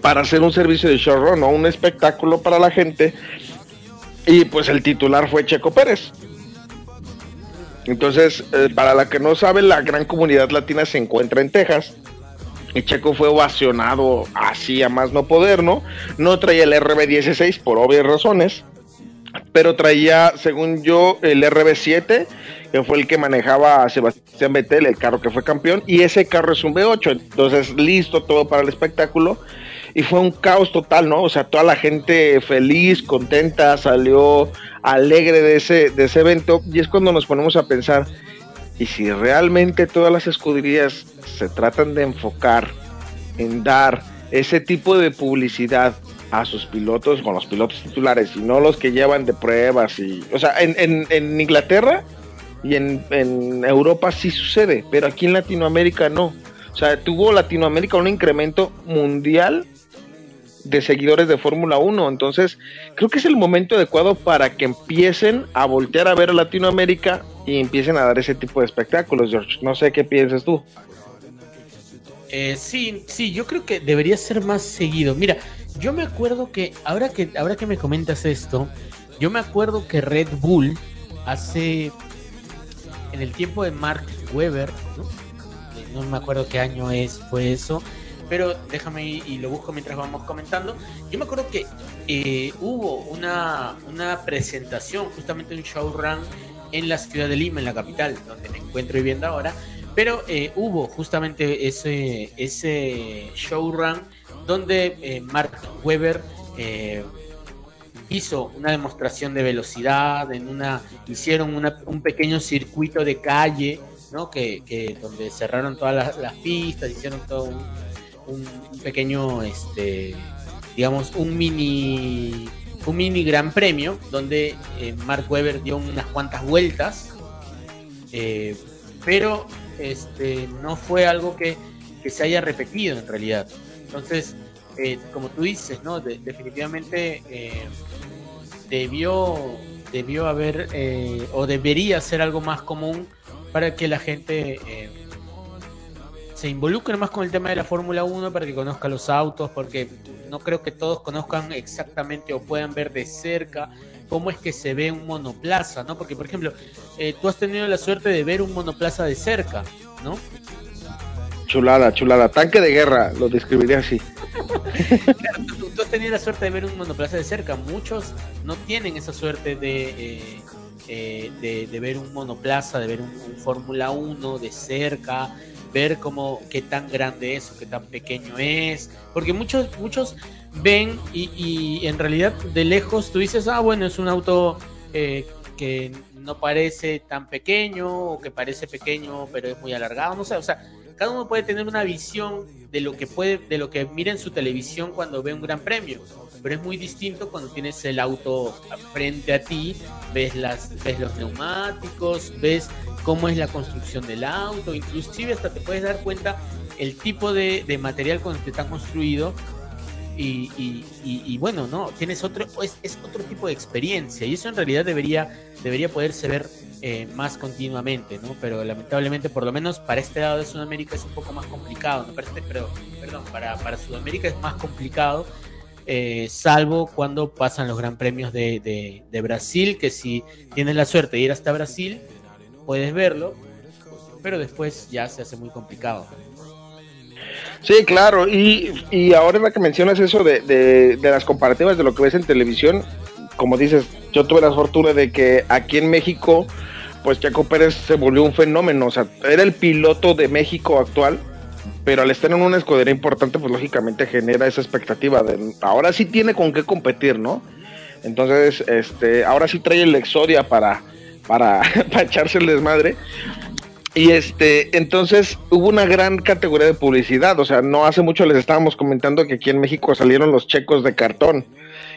para hacer un servicio de showrun, ¿no? Un espectáculo para la gente. Y pues el titular fue Checo Pérez. Entonces, eh, para la que no sabe, la gran comunidad latina se encuentra en Texas. Y Checo fue ovacionado así a más no poder, ¿no? No traía el RB16 por obvias razones, pero traía, según yo, el RB7, que fue el que manejaba a Sebastián Vettel, el carro que fue campeón, y ese carro es un V8, entonces listo todo para el espectáculo. Y fue un caos total, ¿no? O sea, toda la gente feliz, contenta, salió alegre de ese, de ese evento. Y es cuando nos ponemos a pensar, ¿y si realmente todas las escuderías se tratan de enfocar en dar ese tipo de publicidad a sus pilotos con los pilotos titulares y no los que llevan de pruebas y o sea en, en, Inglaterra y en, en, Europa sí sucede pero aquí en Latinoamérica no. O sea tuvo Latinoamérica un incremento mundial de seguidores de Fórmula 1 entonces creo que es el momento adecuado para que empiecen a voltear a ver a Latinoamérica y empiecen a dar ese tipo de espectáculos George. No sé qué piensas tú eh, sí, sí, yo creo que debería ser más seguido. Mira, yo me acuerdo que ahora que ahora que me comentas esto, yo me acuerdo que Red Bull hace en el tiempo de Mark Webber, ¿no? me acuerdo qué año es fue eso, pero déjame y lo busco mientras vamos comentando. Yo me acuerdo que eh, hubo una, una presentación, justamente un showrun en la ciudad de Lima, en la capital, donde me encuentro viviendo ahora, pero eh, hubo justamente ese, ese showrun donde eh, Mark Webber eh, hizo una demostración de velocidad, en una, hicieron un pequeño circuito de calle, ¿no? que, donde cerraron todas las, pistas, hicieron todo un, pequeño, este, digamos, un mini, un mini gran premio, donde Mark Webber dio unas cuantas vueltas, pero este, no fue algo que, se haya repetido en realidad. Entonces, eh, como tú dices, ¿no? definitivamente eh, debió, debió haber eh, o debería ser algo más común para que la gente se involucre más con el tema de la Fórmula 1, para que conozca los autos, porque no creo que todos conozcan exactamente o puedan ver de cerca cómo es que se ve un monoplaza, ¿no? Porque, por ejemplo, eh, tú has tenido la suerte de ver un monoplaza de cerca, ¿no? Chulada, chulada. Tanque de guerra, lo describiría así. claro, tú, has tenido la suerte de ver un monoplaza de cerca. Muchos no tienen esa suerte de, eh, eh, de, ver un monoplaza, de ver un, un Fórmula 1 de cerca, ver cómo qué tan grande es o qué tan pequeño es. Porque muchos, muchos ven y, en realidad de lejos tú dices, ah, bueno, es un auto eh, que no parece tan pequeño o que parece pequeño pero es muy alargado, no sé, o sea, cada uno puede tener una visión de lo que puede, de lo que mira en su televisión cuando ve un gran premio, pero es muy distinto cuando tienes el auto frente a ti, ves las, ves los neumáticos, ves cómo es la construcción del auto, inclusive hasta te puedes dar cuenta el tipo de, de material con el que está construido y, bueno, ¿no? Tienes otro, es, es, otro tipo de experiencia y eso en realidad debería, debería poderse ver eh, más continuamente, ¿no? Pero lamentablemente, por lo menos para este lado de Sudamérica es un poco más complicado, ¿no? Para este, pero, perdón, para, para Sudamérica es más complicado, eh, salvo cuando pasan los gran premios de, de Brasil, que si tienes la suerte de ir hasta Brasil, puedes verlo, pero después ya se hace muy complicado. Sí, claro, y, y ahora que mencionas eso de, de, las comparativas de lo que ves en televisión, como dices, yo tuve la fortuna de que aquí en México, pues Chaco Pérez se volvió un fenómeno, o sea, era el piloto de México actual, pero al estar en una escudería importante, pues lógicamente genera esa expectativa de ahora sí tiene con qué competir, ¿no? Entonces, este, ahora sí trae el Exodia para, para, para echarse el desmadre. Y este, entonces hubo una gran categoría de publicidad. O sea, no hace mucho les estábamos comentando que aquí en México salieron los checos de cartón,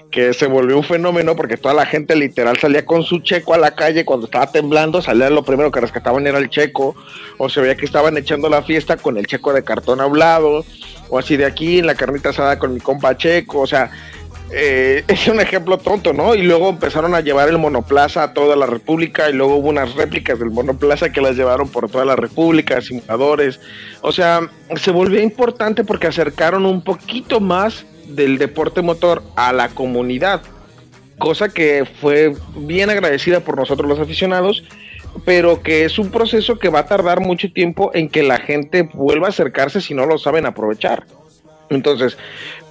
que se volvió un fenómeno porque toda la gente literal salía con su checo a la calle. Cuando estaba temblando, salía lo primero que rescataban era el checo, o se veía que estaban echando la fiesta con el checo de cartón hablado, o así de aquí en la carnita asada con mi compa checo, o sea, eh, es un ejemplo tonto, ¿no? Y luego empezaron a llevar el monoplaza a toda la República y luego hubo unas réplicas del monoplaza que las llevaron por toda la República, simuladores. O sea, se volvió importante porque acercaron un poquito más del deporte motor a la comunidad, cosa que fue bien agradecida por nosotros los aficionados, pero que es un proceso que va a tardar mucho tiempo en que la gente vuelva a acercarse si no lo saben aprovechar. Entonces,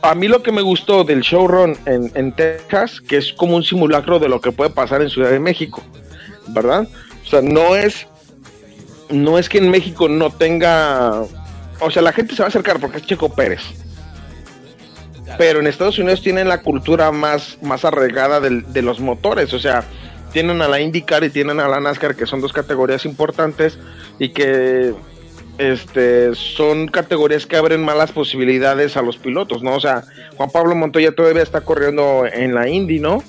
a mí lo que me gustó del showrun en, en Texas, que es como un simulacro de lo que puede pasar en Ciudad de México, ¿verdad? O sea, no es, no es que en México no tenga, o sea, la gente se va a acercar porque es Checo Pérez. Pero en Estados Unidos tienen la cultura más, más arraigada de los motores, o sea, tienen a la IndyCar y tienen a la NASCAR, que son dos categorías importantes y que este, son categorías que abren malas posibilidades a los pilotos, ¿no? O sea, Juan Pablo Montoya todavía está corriendo en la Indy, ¿no?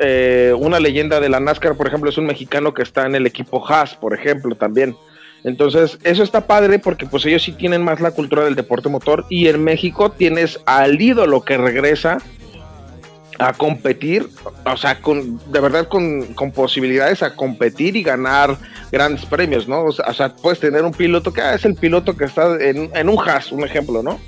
Eh, una leyenda de la NASCAR, por ejemplo, es un mexicano que está en el equipo Haas, por ejemplo, también. Entonces, eso está padre porque pues ellos sí tienen más la cultura del deporte motor y en México tienes al ídolo que regresa a competir, o sea, con, de verdad con, con, posibilidades a competir y ganar grandes premios, ¿no? O sea, puedes tener un piloto que ah, es el piloto que está en, en un Haas, un ejemplo, ¿no?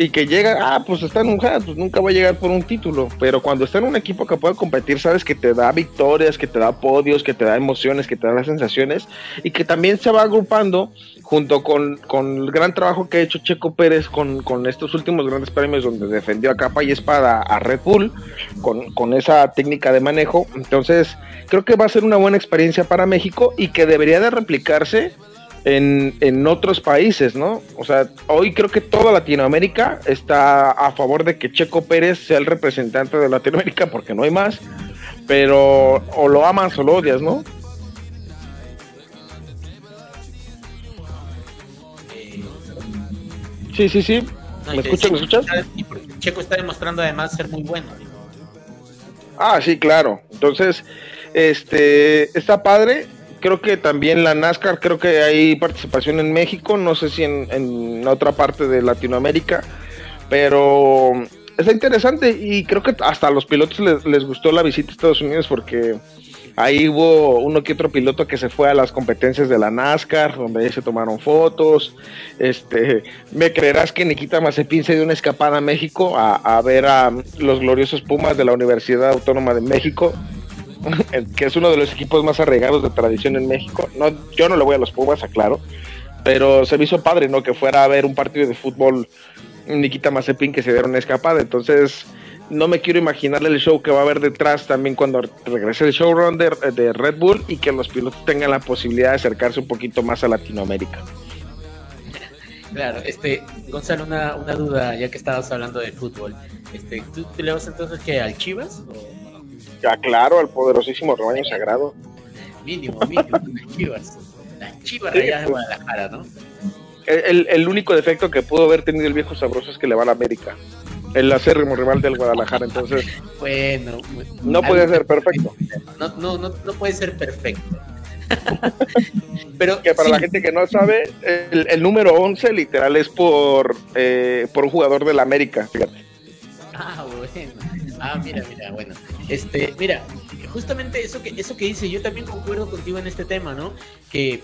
Y que llega, ah, pues está en un hat, pues nunca va a llegar por un título, pero cuando está en un equipo que puede competir, sabes que te da victorias, que te da podios, que te da emociones, que te da sensaciones y que también se va agrupando junto con, con el gran trabajo que ha hecho Checo Pérez con, con, estos últimos grandes premios donde defendió a capa y espada a Red Bull con, con esa técnica de manejo, entonces creo que va a ser una buena experiencia para México y que debería de replicarse en, en, otros países, ¿no? O sea, hoy creo que toda Latinoamérica está a favor de que Checo Pérez sea el representante de Latinoamérica porque no hay más, pero o lo amas o lo odias, ¿no? Sí, sí, sí. ¿Me escuchas? ¿Me escuchas? Checo está demostrando además ser muy bueno. Ah, sí, claro. Entonces, este, está padre creo que también la NASCAR, creo que hay participación en México, no sé si en, en otra parte de Latinoamérica, pero está interesante y creo que hasta a los pilotos les, les, gustó la visita a Estados Unidos porque ahí hubo uno que otro piloto que se fue a las competencias de la NASCAR, donde ahí se tomaron fotos. Este, me creerás que Nikita Mazepin se dio una escapada a México a, a ver a los gloriosos Pumas de la Universidad Autónoma de México que es uno de los equipos más arraigados de tradición en México. No, yo no le voy a los Pumas, aclaro, pero se me hizo padre, ¿no? Que fuera a ver un partido de fútbol Nikita Mazepin que se diera una escapada. Entonces, no me quiero imaginar el show que va a haber detrás también cuando regrese el showrun de, de Red Bull y que los pilotos tengan la posibilidad de acercarse un poquito más a Latinoamérica. Claro, este, Gonzalo, una, una duda, ya que estabas hablando de fútbol. Este, ¿tú, ¿tú le vas entonces que al Chivas? O? Ya, claro, al poderosísimo rebaño sagrado. Mínimo, mínimo, las chivas. Las chivas allá de Guadalajara, ¿no? El, el, único defecto que pudo haber tenido el viejo sabroso es que le va a la América. El acérrimo rival del Guadalajara, entonces. bueno, no puede ser perfecto. No, no, no, no puede ser perfecto. Pero que para la gente que no sabe, el, el número 11 literal es por, eh, por un jugador del América, fíjate. Ah, bueno. Ah, mira, mira, bueno. Este, mira, justamente eso que, eso que dice, yo también concuerdo contigo en este tema, ¿no? Que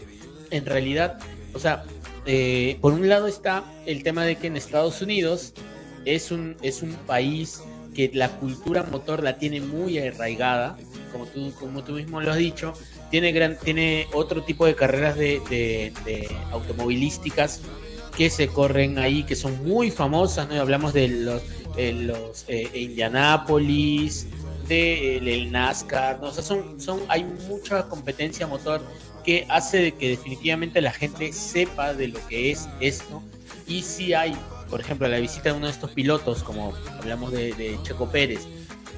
en realidad, o sea, eh, por un lado está el tema de que en Estados Unidos es un, es un país que la cultura motor la tiene muy arraigada, como tú, como tú mismo lo has dicho, tiene, gran, tiene otro tipo de carreras de, de, automovilísticas que se corren ahí, que son muy famosas, ¿no? Hablamos de los, los eh, Indianápolis, de, NASCAR, ¿no? O sea, son, son, hay mucha competencia motor que hace que definitivamente la gente sepa de lo que es esto. Y si hay, por ejemplo, la visita de uno de estos pilotos, como hablamos de, Checo Pérez,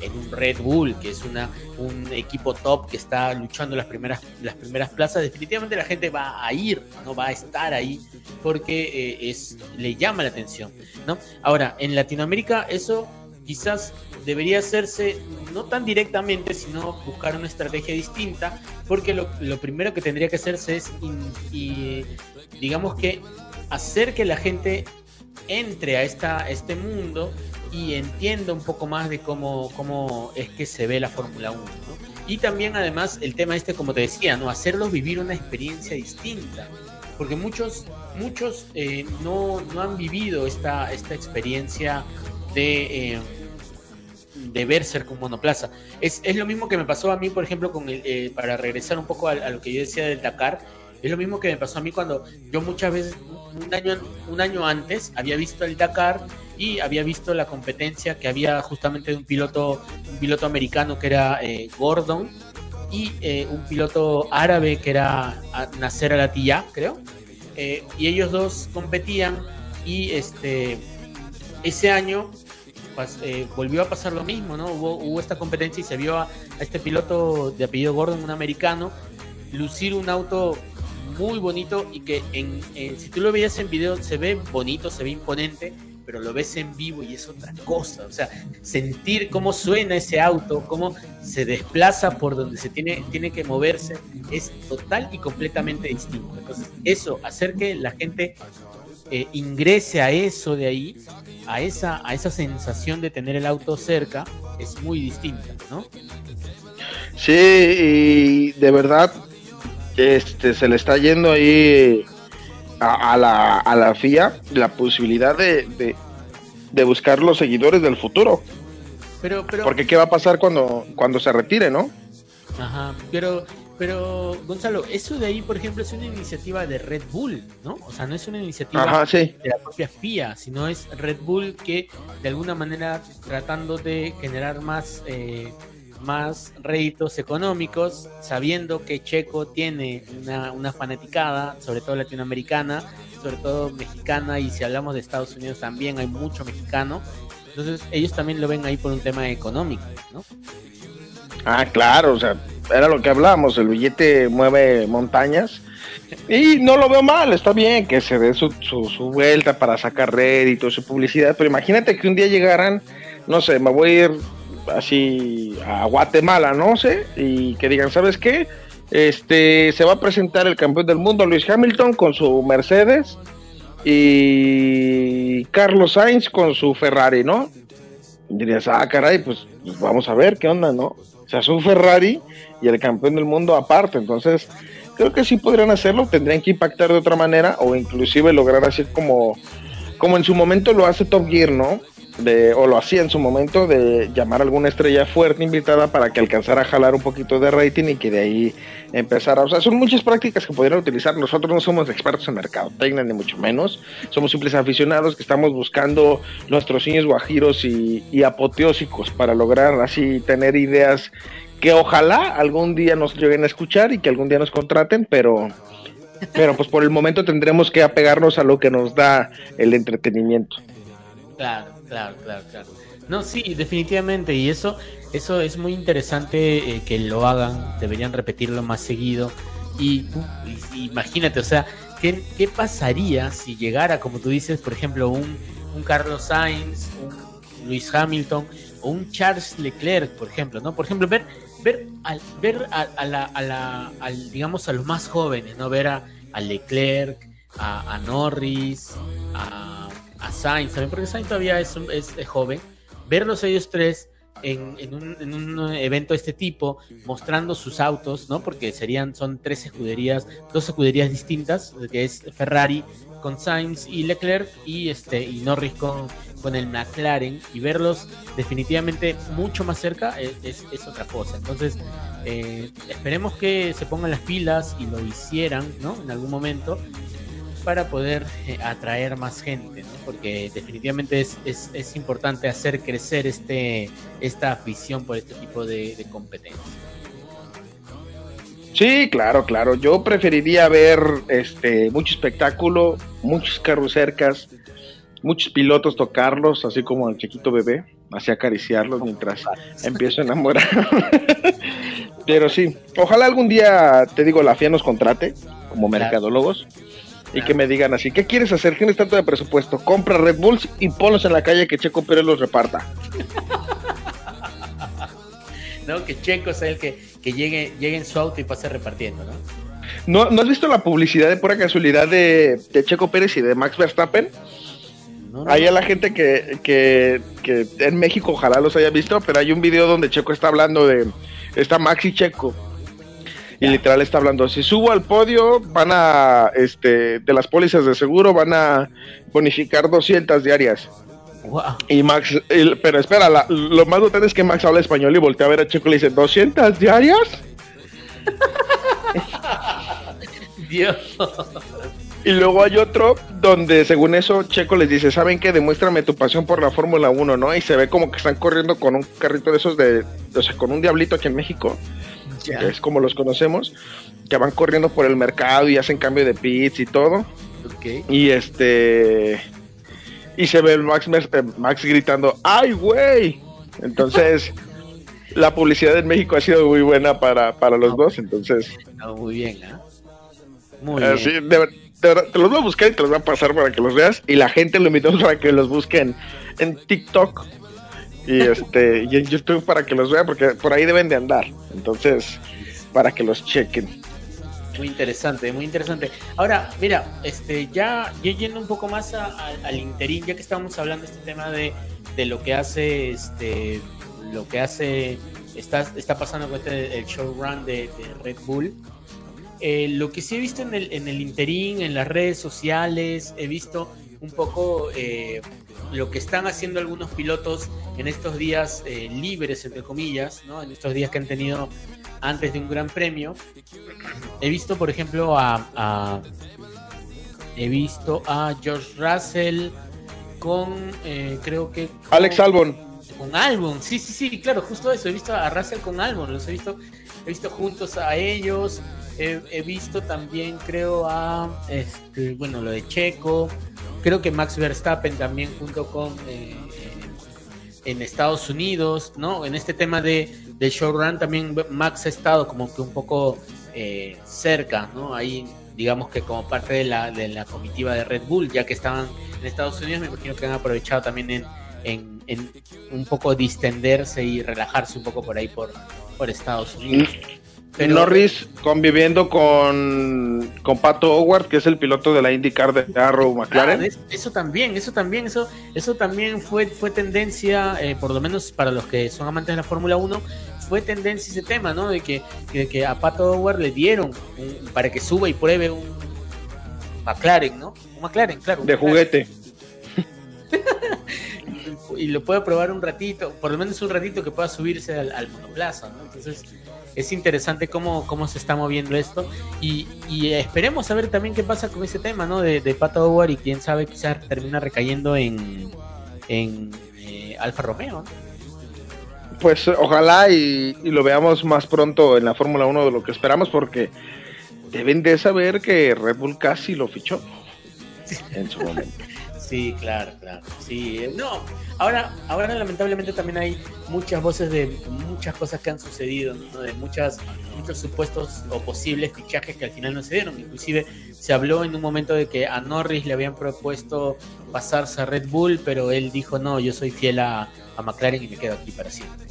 en un Red Bull, que es una, un equipo top que está luchando las primeras, las primeras plazas, definitivamente la gente va a ir, no va a estar ahí porque eh, es, le llama la atención. ¿no? Ahora, en Latinoamérica eso quizás debería hacerse no tan directamente, sino buscar una estrategia distinta, porque lo, primero que tendría que hacerse es, y, digamos que, hacer que la gente entre a esta, este mundo y entienda un poco más de cómo, cómo es que se ve la Fórmula 1. Y también además el tema este, como te decía, ¿no? hacerlos vivir una experiencia distinta. Porque muchos, muchos eh, no, no, han vivido esta, esta experiencia de, eh, de ver ser con monoplaza. Es, es, lo mismo que me pasó a mí, por ejemplo, con el, eh, para regresar un poco a, lo que yo decía del Dakar, es lo mismo que me pasó a mí cuando yo muchas veces, un año, un año antes, había visto el Dakar y había visto la competencia que había justamente de un piloto, un piloto americano que era eh, Gordon y eh, un piloto árabe que era Nasser Al-Attiyah, creo. y ellos dos competían y este ese año eh, volvió a pasar lo mismo, ¿no? Hubo, esta competencia y se vio a, este piloto de apellido Gordon, un americano, lucir un auto muy bonito y que en, si tú lo veías en video se ve bonito, se ve imponente, pero lo ves en vivo y es otra cosa. O sea, sentir cómo suena ese auto, cómo se desplaza por donde se tiene, tiene que moverse, es total y completamente distinto. Entonces, eso, hacer que la gente eh, ingrese a eso de ahí, a esa, a esa sensación de tener el auto cerca, es muy distinta, ¿no? Sí, y de verdad, este, se le está yendo ahí a, la, a la FIA la posibilidad de, de, buscar los seguidores del futuro. Pero, pero... Porque qué va a pasar cuando, cuando se retire, ¿no? Ajá, pero pero, Gonzalo, eso de ahí, por ejemplo, es una iniciativa de Red Bull, ¿no? O sea, no es una iniciativa de la propia FIA, sino es Red Bull que, de alguna manera, tratando de generar más, eh, más réditos económicos, sabiendo que Checo tiene una, una fanaticada, sobre todo latinoamericana, sobre todo mexicana, y si hablamos de Estados Unidos también hay mucho mexicano. Entonces, ellos también lo ven ahí por un tema económico, ¿no? Ah, claro, o sea, era lo que hablábamos, el billete mueve montañas. Y no lo veo mal, está bien que se dé su, su, vuelta para sacar réditos y publicidad, pero imagínate que un día llegaran, no sé, me voy a ir así a Guatemala, no sé, y que digan, ¿sabes qué? Este se va a presentar el campeón del mundo, Luis Hamilton, con su Mercedes y Carlos Sainz con su Ferrari, ¿no? dirías, ah, caray, pues, pues vamos a ver qué onda, ¿no? O sea, es un Ferrari y el campeón del mundo aparte. Entonces, creo que sí podrían hacerlo, tendrían que impactar de otra manera o inclusive lograr así como, como en su momento lo hace Top Gear, ¿no? De, o lo hacía en su momento de llamar a alguna estrella fuerte invitada para que alcanzara a jalar un poquito de rating y que de ahí empezara. O sea, son muchas prácticas que podrían utilizar. Nosotros no somos expertos en mercadotecnia, ni mucho menos. Somos simples aficionados que estamos buscando nuestros niños guajiros y, y apoteósicos para lograr así tener ideas que ojalá algún día nos lleguen a escuchar y que algún día nos contraten, pero, pero pues por el momento tendremos que apegarnos a lo que nos da el entretenimiento. Claro, claro, claro, claro. No, sí, definitivamente, y eso, eso es muy interesante eh, que lo hagan, deberían repetirlo más seguido. Y, imagínate, o sea, ¿qué, ¿qué, pasaría si llegara, como tú dices, por ejemplo, un, un Carlos Sainz, un Luis Hamilton o un Charles Leclerc, por ejemplo, ¿no? Por ejemplo, ver ver, al, ver a, la, a la digamos, a los más jóvenes, ¿no? Ver a, Leclerc, a, Norris, a, Sainz, también, porque Sainz todavía es, es, joven, verlos ellos tres en, un, evento de este tipo, mostrando sus autos, ¿no? Porque serían, son tres escuderías, dos escuderías distintas, que es Ferrari con Sainz y Leclerc y este y Norris con, con el McLaren y verlos definitivamente mucho más cerca es, otra cosa. Entonces, eh, esperemos que se pongan las pilas y lo hicieran, ¿no? En algún momento para poder eh, atraer más gente, ¿no? Porque definitivamente es, es, importante hacer crecer este, esta afición por este tipo de, de competencias. Sí, claro, claro. Yo preferiría ver este mucho espectáculo, muchos carros cercas, muchos pilotos tocarlos, así como el chiquito bebé, así acariciarlos mientras empiezo a enamorar. Pero sí, ojalá algún día, te digo, la FIA nos contrate como mercadólogos y que me digan así, ¿qué quieres hacer? Tienes tanto de presupuesto, compra Red Bulls y ponlos en la calle que Checo Pérez los reparta. no, que Checo sea el que, que llegue, llegue en su auto y pase repartiendo, ¿no? ¿No, ¿No has visto la publicidad de pura casualidad de, Checo Pérez y de Max Verstappen? Hay a la gente que, que, que, en México ojalá los haya visto, pero hay un video donde Checo está hablando de, está Max y Checo, y literal está hablando, si subo al podio, van a, este, de las pólizas de seguro, van a bonificar 200 diarias. Y Max, pero espera, lo más notable es que Max habla español y voltea a ver a Checo y le dice, ¿200 diarias? Dios. Y luego hay otro donde según eso Checo les dice, ¿saben qué? Demuéstrame tu pasión por la Fórmula 1, ¿no? Y se ve como que están corriendo con un carrito de esos de, o sea, con un diablito aquí en México es como los conocemos, que van corriendo por el mercado y hacen cambio de pits y todo. Y este y se ve Max, eh, Max gritando, ¡ay, güey! Entonces, la publicidad en México ha sido muy buena para, los dos, entonces... muy bien, ¿eh? Muy eh, bien. te los voy a buscar y te los voy a pasar para que los veas. Y la gente lo invitamos para que los busquen en TikTok y este y en YouTube para que los vean porque por ahí deben de andar. Entonces, para que los chequen. Muy interesante, muy interesante. Ahora, mira, este ya, yendo un poco más al interín, ya que estamos hablando de este tema de, de lo que hace este lo que hace está, está pasando con este, el showrun de, de Red Bull. Eh, lo que sí he visto en el, en el interín, en las redes sociales, he visto un poco eh, lo que están haciendo algunos pilotos en estos días eh, libres, entre comillas, ¿no? en estos días que han tenido antes de un gran premio. He visto, por ejemplo, a, he visto a George Russell con, eh, creo que... Alex Albon. Con Albon, sí, sí, sí, claro, justo eso. He visto a Russell con Albon, los he visto, he visto juntos a ellos. He, visto también, creo, a, este, bueno, lo de Checo creo que Max Verstappen también junto con eh, en Estados Unidos, ¿no? En este tema de, de showrun también Max ha estado como que un poco eh, cerca, ¿no? Ahí digamos que como parte de la, de la comitiva de Red Bull, ya que estaban en Estados Unidos, me imagino que han aprovechado también en, en, en un poco distenderse y relajarse un poco por ahí por, por Estados Unidos. Norris conviviendo con, con Pato Howard, que es el piloto de la IndyCar de Arrow McLaren. Ah, eso también, eso también, eso, eso también fue, fue tendencia, eh, por lo menos para los que son amantes de la Fórmula 1, fue tendencia ese tema, ¿no? De que, que a Pato Howard le dieron para que suba y pruebe un McLaren, ¿no? Un McLaren, claro. de juguete. y lo puede probar un ratito, por lo menos un ratito que pueda subirse al, al monoplaza, ¿no? Entonces es interesante cómo, cómo se está moviendo esto y, esperemos a ver también qué pasa con ese tema, ¿no? De, de Pato Howard y quién sabe quizás termina recayendo en, en eh, Alfa Romeo, Pues ojalá y, y, lo veamos más pronto en la Fórmula 1 de lo que esperamos porque deben de saber que Red Bull casi lo fichó en su momento. Sí, claro, claro. Sí, eh, no. Ahora, ahora lamentablemente también hay muchas voces de muchas cosas que han sucedido, de muchas, muchos supuestos o posibles fichajes que al final no se dieron. Inclusive se habló en un momento de que a Norris le habían propuesto pasarse a Red Bull, pero él dijo no, yo soy fiel a, a McLaren y me quedo aquí para siempre.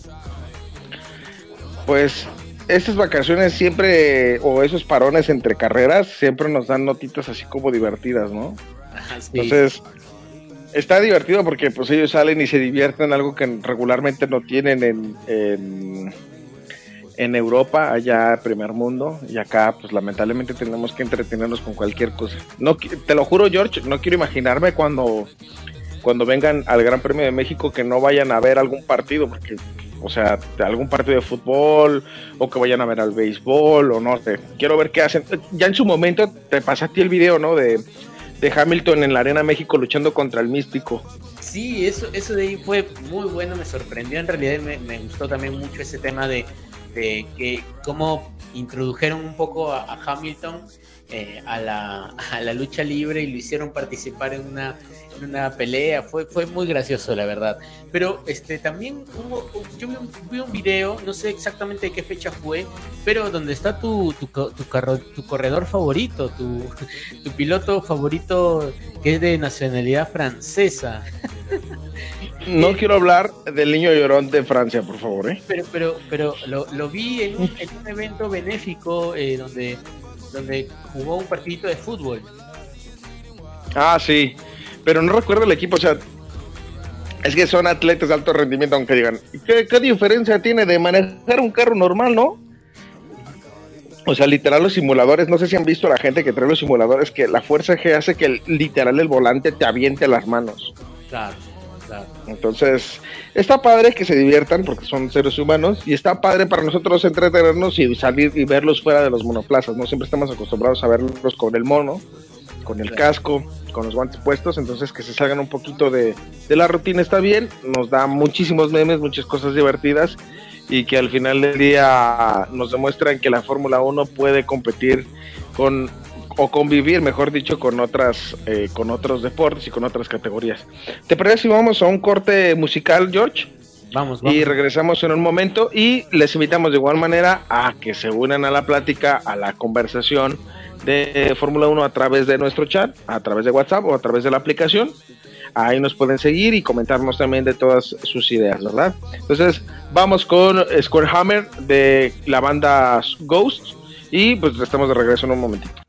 Pues estas vacaciones siempre, o esos parones entre carreras, siempre nos dan notitas así como divertidas, ¿no? Entonces, está divertido porque pues ellos salen y se divierten, algo que regularmente no tienen en, en, en Europa, allá primer mundo, y acá pues lamentablemente tenemos que entretenernos con cualquier cosa. No, te lo juro George, no quiero imaginarme cuando, cuando vengan al Gran Premio de México que no vayan a ver algún partido, porque o sea, algún partido de fútbol o que vayan a ver al béisbol o no sé. Quiero ver qué hacen. Ya en su momento te pasaste el video, ¿no? De, de Hamilton en la Arena México luchando contra el Místico. Sí, eso, eso de ahí fue muy bueno, me sorprendió. En realidad me, gustó también mucho ese tema de, de, que cómo introdujeron un poco a, Hamilton eh, a, la, a la lucha libre y lo hicieron participar en una una pelea, fue, fue muy gracioso la verdad. Pero este también hubo, yo vi un, video, no sé exactamente de qué fecha fue, pero donde está tu, tu, tu, corredor favorito, tu, tu piloto favorito que es de nacionalidad francesa. No quiero hablar del niño llorón de Francia, por favor. ¿eh? Pero, pero, pero lo, lo vi en un, en un evento benéfico eh, donde, donde jugó un partidito de fútbol. Ah, sí pero no recuerdo el equipo, o sea, es que son atletas de alto rendimiento, aunque digan, ¿qué, diferencia tiene de manejar un carro normal, no? O sea, literal los simuladores, no sé si han visto la gente que trae los simuladores, que la fuerza G hace que literal el volante te aviente las manos. Claro, claro. Entonces, está padre que se diviertan porque son seres humanos y está padre para nosotros entretenernos y salir y verlos fuera de los monoplazas, ¿no? Siempre estamos acostumbrados a verlos con el mono, con el casco, con los guantes puestos, entonces que se salgan un poquito de, la rutina está bien, nos da muchísimos memes, muchas cosas divertidas y que al final del día nos demuestran que la Fórmula 1 puede competir con o convivir, mejor dicho, con otras eh, con otros deportes y con otras categorías. ¿Te parece si vamos a un corte musical, George? Vamos, vamos. Y regresamos en un momento y les invitamos de igual manera a que se unan a la plática, a la conversación de Fórmula 1 a través de nuestro chat, a través de WhatsApp o a través de la aplicación. Ahí nos pueden seguir y comentarnos también de todas sus ideas, ¿verdad? Entonces, vamos con Square Hammer de la banda Ghost y pues estamos de regreso en un momentito.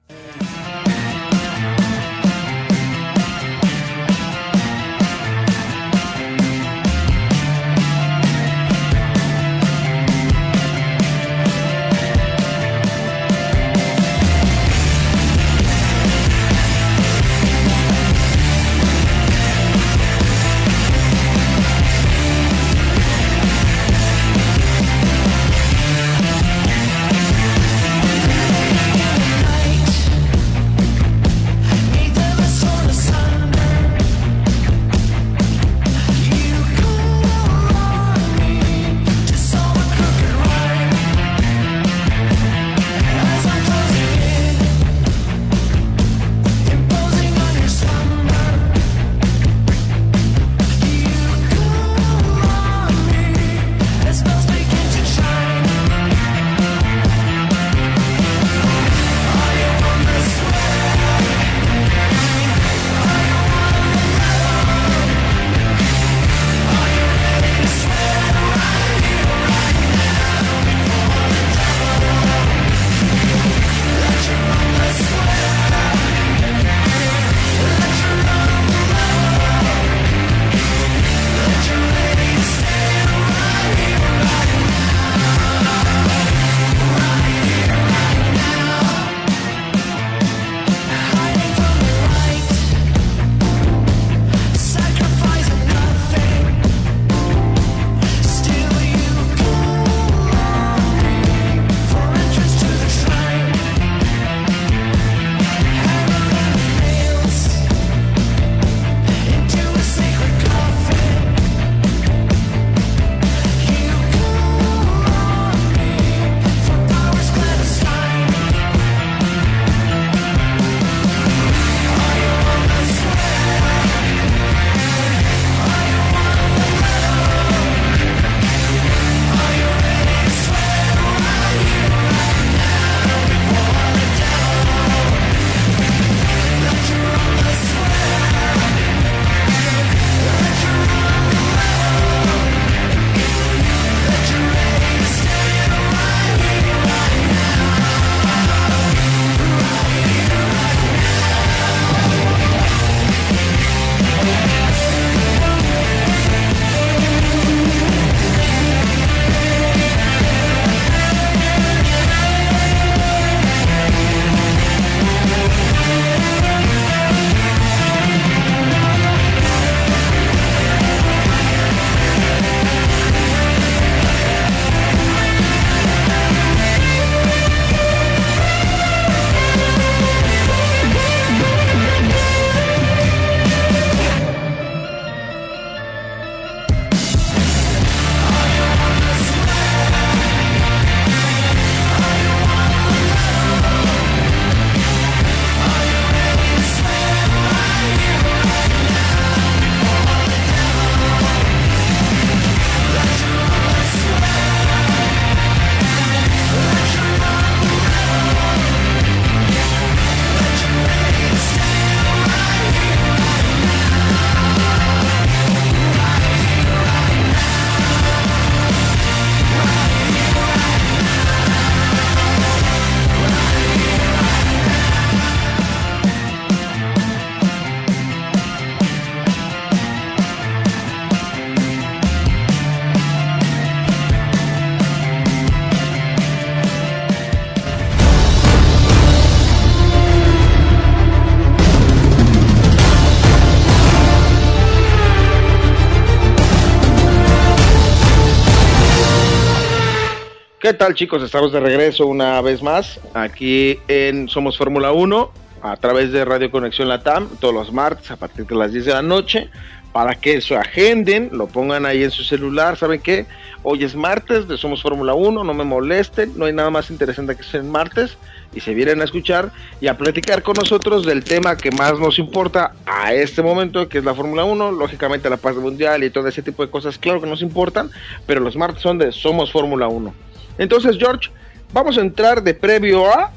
¿Qué tal chicos? Estamos de regreso una vez más aquí en Somos Fórmula 1 a través de Radio Conexión Latam todos los martes a partir de las 10 de la noche para que se agenden, lo pongan ahí en su celular, ¿saben qué? Hoy es martes de Somos Fórmula 1, no me molesten, no hay nada más interesante que ser martes y se vienen a escuchar y a platicar con nosotros del tema que más nos importa a este momento, que es la Fórmula 1, lógicamente la paz mundial y todo ese tipo de cosas, claro que nos importan, pero los martes son de Somos Fórmula 1. Entonces, George, vamos a entrar de previo a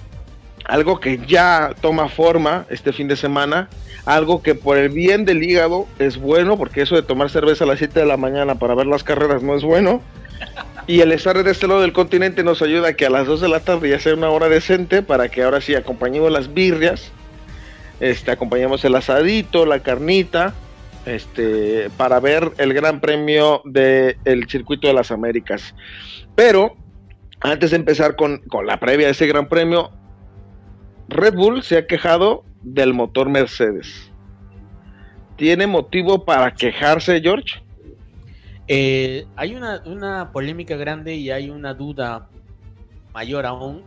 algo que ya toma forma este fin de semana, algo que por el bien del hígado es bueno, porque eso de tomar cerveza a las 7 de la mañana para ver las carreras no es bueno. Y el estar de este lado del continente nos ayuda a que a las 2 de la tarde ya sea una hora decente para que ahora sí acompañemos las birrias, este, acompañemos el asadito, la carnita, este, para ver el gran premio del circuito de las Américas. Pero antes de empezar con, la previa de ese gran premio, Red Bull se ha quejado del motor Mercedes. ¿Tiene motivo para quejarse, George? Eh, hay una, una, polémica grande y hay una duda mayor aún,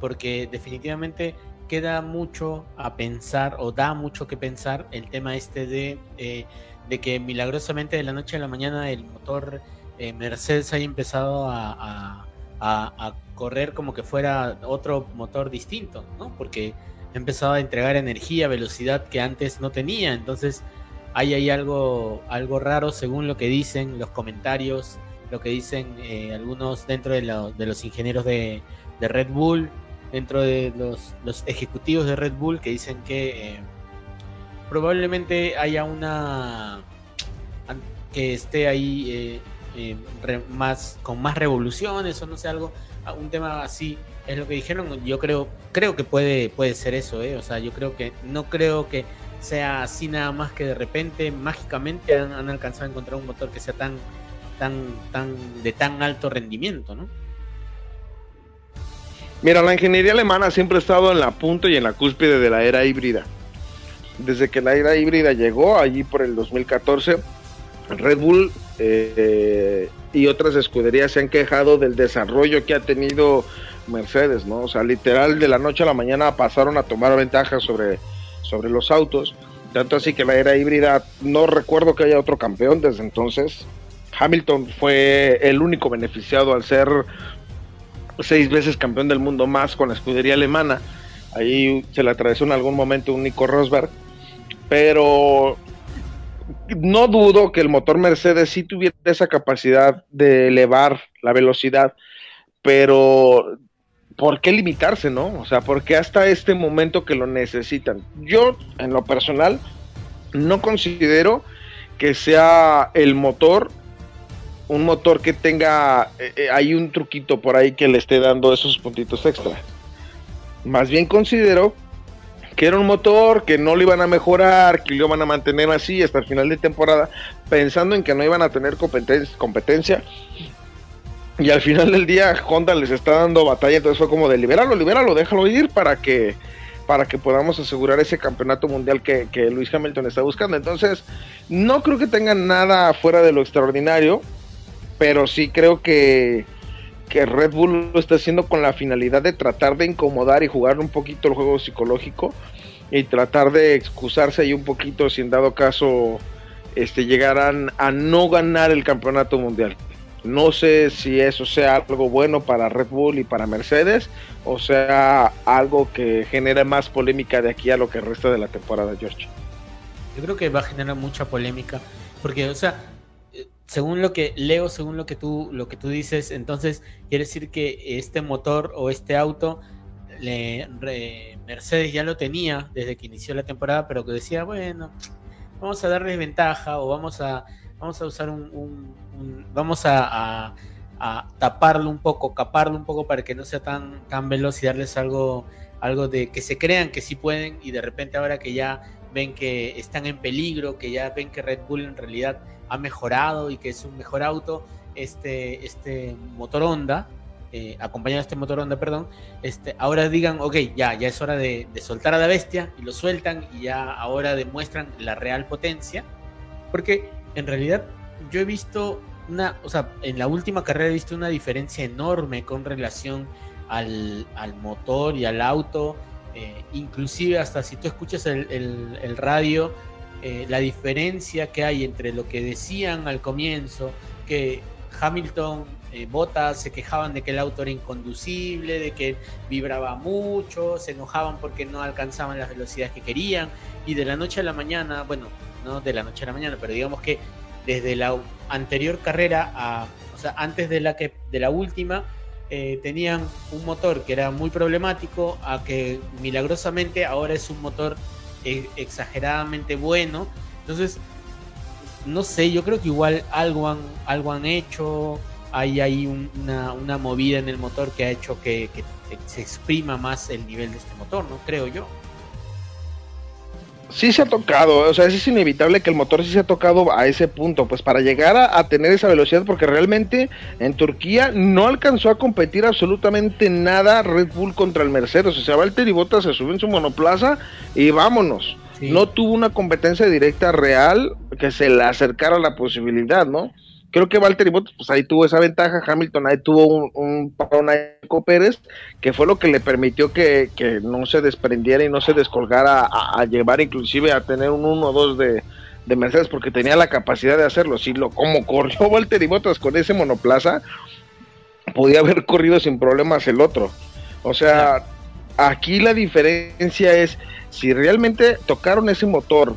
porque definitivamente queda mucho a pensar o da mucho que pensar el tema este de, eh, de que milagrosamente de la noche a la mañana el motor eh, Mercedes haya empezado a, correr como que fuera otro motor distinto, ¿no? Porque empezado a entregar energía, velocidad que antes no tenía. Entonces hay ahí algo, algo raro según lo que dicen los comentarios, lo que dicen eh, algunos dentro de, los ingenieros de, Red Bull, dentro de los, ejecutivos de Red Bull que dicen que eh, probablemente haya una que esté ahí eh, más con más revoluciones o no sé algo un tema así es lo que dijeron yo creo creo que puede puede ser eso ¿eh? o sea yo creo que no creo que sea así nada más que de repente mágicamente han, alcanzado a encontrar un motor que sea tan tan tan de tan alto rendimiento no Mira, la ingeniería alemana siempre ha estado en la punta y en la cúspide de la era híbrida. Desde que la era híbrida llegó, allí por el 2014, Red Bull eh, y otras escuderías se han quejado del desarrollo que ha tenido Mercedes, ¿no? O sea, literal de la noche a la mañana pasaron a tomar ventaja sobre, sobre los autos. Tanto así que la era híbrida, no recuerdo que haya otro campeón desde entonces. Hamilton fue el único beneficiado al ser seis veces campeón del mundo más con la escudería alemana. Ahí se le atravesó en algún momento un Nico Rosberg. Pero no dudo que el motor Mercedes sí tuviera esa capacidad de elevar la velocidad, pero ¿por qué limitarse, no? O sea, ¿por qué hasta este momento que lo necesitan? Yo, en lo personal, no considero que sea el motor un motor que tenga eh, eh, hay un truquito por ahí que le esté dando esos puntitos extra. Más bien considero que era un motor que no lo iban a mejorar, que lo iban a mantener así hasta el final de temporada, pensando en que no iban a tener competencia. Y al final del día Honda les está dando batalla, entonces fue como de libéralo, libéralo, déjalo ir para que para que podamos asegurar ese campeonato mundial que, que Luis Hamilton está buscando. Entonces, no creo que tengan nada fuera de lo extraordinario, pero sí creo que, que Red Bull lo está haciendo con la finalidad de tratar de incomodar y jugar un poquito el juego psicológico y tratar de excusarse ahí un poquito si en dado caso este llegaran a no ganar el campeonato mundial. No sé si eso sea algo bueno para Red Bull y para Mercedes o sea algo que genere más polémica de aquí a lo que resta de la temporada, George. Yo creo que va a generar mucha polémica porque, o sea, según lo que leo, según lo que tú, lo que tú dices, entonces quiere decir que este motor o este auto, Mercedes ya lo tenía desde que inició la temporada, pero que decía, bueno, vamos a darle ventaja o vamos a, vamos a usar un, vamos a, taparlo un poco, caparlo un poco para que no sea tan, tan veloz y darles algo, algo de que se crean que sí pueden y de repente ahora que ya ven que están en peligro, que ya ven que Red Bull en realidad ha mejorado y que es un mejor auto, este, este motor Honda, eh, acompañado de este motor Honda, perdón, este, ahora digan, ok, ya, ya es hora de, soltar a la bestia y lo sueltan y ya ahora demuestran la real potencia, porque en realidad yo he visto una, o sea, en la última carrera he visto una diferencia enorme con relación al, motor y al auto. Eh, inclusive hasta si tú escuchas el, radio, eh, la diferencia que hay entre lo que decían al comienzo, que Hamilton, eh, Bottas se quejaban de que el auto era inconducible, de que vibraba mucho, se enojaban porque no alcanzaban las velocidades que querían, y de la noche a la mañana, bueno, no de la noche a la mañana, pero digamos que desde la anterior carrera a, o sea, antes de la que de la última, eh, tenían un motor que era muy problemático a que milagrosamente ahora es un motor eh, exageradamente bueno. Entonces, no sé, yo creo que igual algo han, algo han hecho, hay ahí una, una, movida en el motor que ha hecho que, que se exprima más el nivel de este motor, ¿no? Creo yo sí se ha tocado, o sea, es inevitable que el motor sí se ha tocado a ese punto, pues para llegar a, tener esa velocidad, porque realmente en Turquía no alcanzó a competir absolutamente nada Red Bull contra el Mercedes, o sea, Valtteri Bottas se subió en su monoplaza y vámonos. No tuvo una competencia directa real que se le acercara a la posibilidad, ¿no? Creo que Valtteri Bottas pues ahí tuvo esa ventaja, Hamilton ahí tuvo un, un parón Pérez, que fue lo que le permitió que, no se desprendiera y no se descolgara a, llevar inclusive a tener un 1-2 de, de Mercedes, porque tenía la capacidad de hacerlo, si lo como corrió Valtteri Bottas con ese monoplaza, podía haber corrido sin problemas el otro, o sea, aquí la diferencia es si realmente tocaron ese motor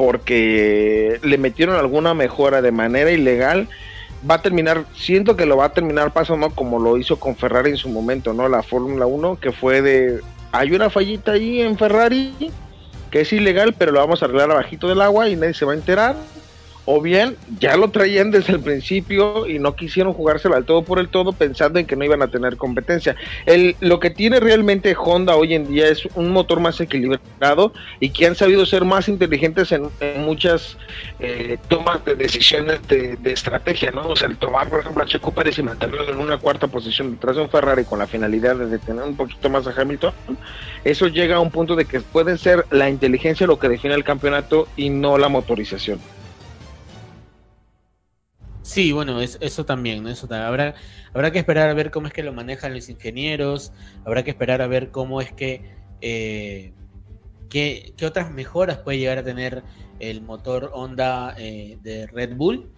porque le metieron alguna mejora de manera ilegal, va a terminar, siento que lo va a terminar pasando como lo hizo con Ferrari en su momento, ¿no? La Fórmula 1, que fue de, hay una fallita ahí en Ferrari que es ilegal, pero lo vamos a arreglar abajito del agua y nadie se va a enterar o bien ya lo traían desde el principio y no quisieron jugárselo al todo por el todo pensando en que no iban a tener competencia. El, lo que tiene realmente Honda hoy en día es un motor más equilibrado y que han sabido ser más inteligentes en, muchas eh, tomas de decisiones de, estrategia, ¿no? O sea, el tomar, por ejemplo, a Checo Pérez y mantenerlo en una cuarta posición detrás de un Ferrari con la finalidad de detener un poquito más a Hamilton, eso llega a un punto de que puede ser la inteligencia lo que define el campeonato y no la motorización. Sí, bueno, eso también, ¿no? Eso Habrá, habrá que esperar a ver cómo es que lo manejan los ingenieros, habrá que esperar a ver cómo es que, eh, qué, otras mejoras puede llegar a tener el motor Honda eh, de Red Bull.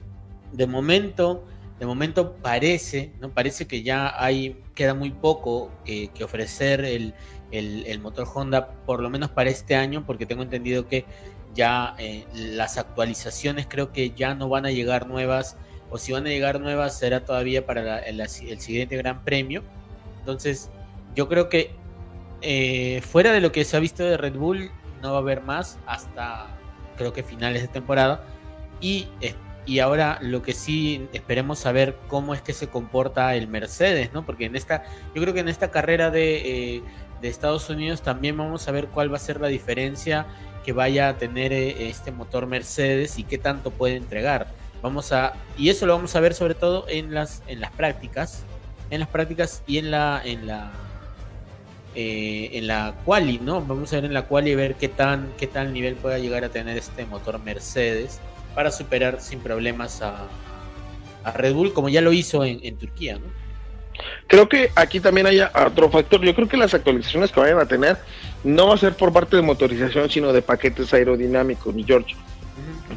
De momento, de momento parece, ¿no? Parece que ya hay, queda muy poco eh, que ofrecer el, el, motor Honda, por lo menos para este año, porque tengo entendido que ya las actualizaciones creo que ya no van a llegar nuevas o si van a llegar nuevas será todavía para el, siguiente Gran Premio. Entonces, yo creo que eh, fuera de lo que se ha visto de Red Bull, no va a haber más hasta creo que finales de temporada. Y, y ahora lo que sí esperemos saber cómo es que se comporta el Mercedes, ¿no? Porque en esta, yo creo que en esta carrera de, eh, de Estados Unidos también vamos a ver cuál va a ser la diferencia que vaya a tener eh, este motor Mercedes y qué tanto puede entregar. Vamos a y eso lo vamos a ver sobre todo en las en las prácticas, en las prácticas y en la en la eh, en la quali, ¿no? Vamos a ver en la quali ver qué tan qué tal nivel pueda llegar a tener este motor Mercedes para superar sin problemas a, a Red Bull como ya lo hizo en, en Turquía, ¿no? Creo que aquí también hay otro factor. Yo creo que las actualizaciones que vayan a tener no va a ser por parte de motorización, sino de paquetes aerodinámicos, mi George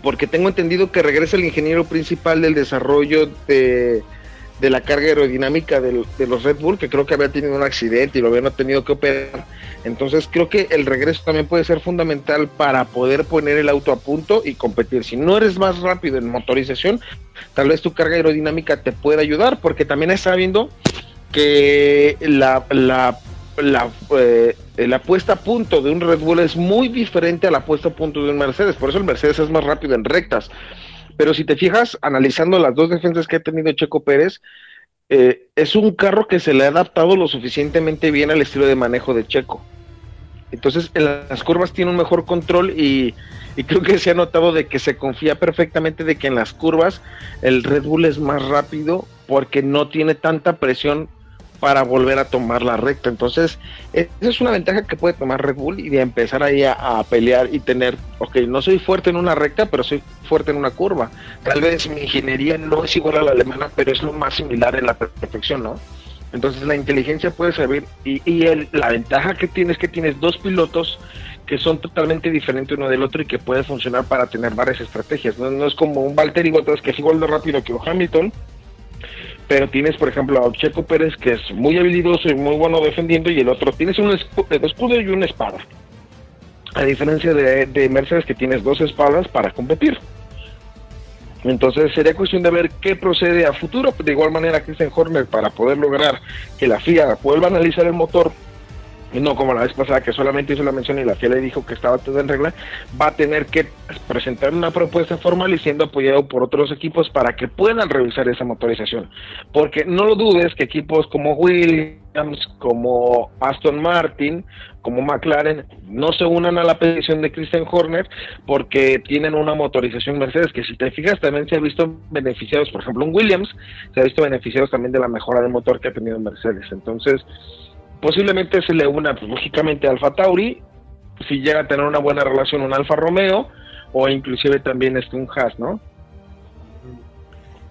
porque tengo entendido que regresa el ingeniero principal del desarrollo de, la carga aerodinámica de los Red Bull, que creo que había tenido un accidente y lo habían tenido que operar. Entonces creo que el regreso también puede ser fundamental para poder poner el auto a punto y competir. Si no eres más rápido en motorización, tal vez tu carga aerodinámica te pueda ayudar, porque también está viendo que la, la la, eh, la puesta a punto de un Red Bull es muy diferente a la puesta a punto de un Mercedes. Por eso el Mercedes es más rápido en rectas. Pero si te fijas, analizando las dos defensas que ha tenido Checo Pérez, eh, es un carro que se le ha adaptado lo suficientemente bien al estilo de manejo de Checo. Entonces, en las curvas tiene un mejor control y, creo que se ha notado de que se confía perfectamente de que en las curvas el Red Bull es más rápido porque no tiene tanta presión para volver a tomar la recta. Entonces, esa es una ventaja que puede tomar Red Bull y de empezar ahí a, pelear y tener, ok, no soy fuerte en una recta, pero soy fuerte en una curva. Tal vez mi ingeniería no es igual a la alemana, pero es lo más similar en la perfección, ¿no? Entonces la inteligencia puede servir y, y la ventaja que tienes es que tienes dos pilotos que son totalmente diferentes uno del otro y que puede funcionar para tener varias estrategias. No, es como un Valtteri Bottas que es igual de rápido que Hamilton, pero tienes, por ejemplo, a Checo Pérez que es muy habilidoso y muy bueno defendiendo y el otro tienes un escudo y una espada. A diferencia de, de Mercedes que tienes dos espadas para competir. Entonces sería cuestión de ver qué procede a futuro. De igual manera, Christian Horner, para poder lograr que la FIA vuelva a analizar el motor no como la vez pasada que solamente hizo la mención y la FIA le dijo que estaba todo en regla, va a tener que presentar una propuesta formal y siendo apoyado por otros equipos para que puedan revisar esa motorización. Porque no lo dudes que equipos como Williams, como Aston Martin, como McLaren, no se unan a la petición de Christian Horner porque tienen una motorización Mercedes que si te fijas también se ha visto beneficiados, por ejemplo un Williams, se ha visto beneficiados también de la mejora del motor que ha tenido Mercedes. Entonces, posiblemente se le una, pues, lógicamente, Alfa Tauri, si llega a tener una buena relación un Alfa Romeo, o inclusive también este un Haas, ¿no?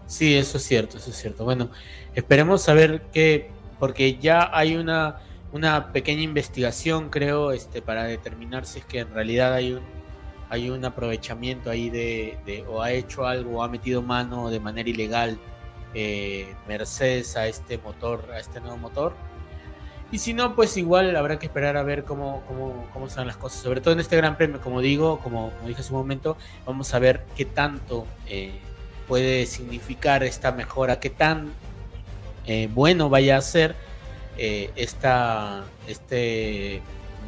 Sí, eso es cierto, eso es cierto. Bueno, esperemos saber qué, porque ya hay una, una pequeña investigación, creo, este, para determinar si es que en realidad hay un, hay un aprovechamiento ahí de, o ha hecho algo, o ha metido mano de manera ilegal eh, Mercedes a este motor, a este nuevo motor y si no, pues igual habrá que esperar a ver cómo, cómo, cómo son las cosas. Sobre todo en este Gran Premio, como digo, como, dije hace un momento, vamos a ver qué tanto eh, puede significar esta mejora, qué tan eh, bueno vaya a ser eh, esta, este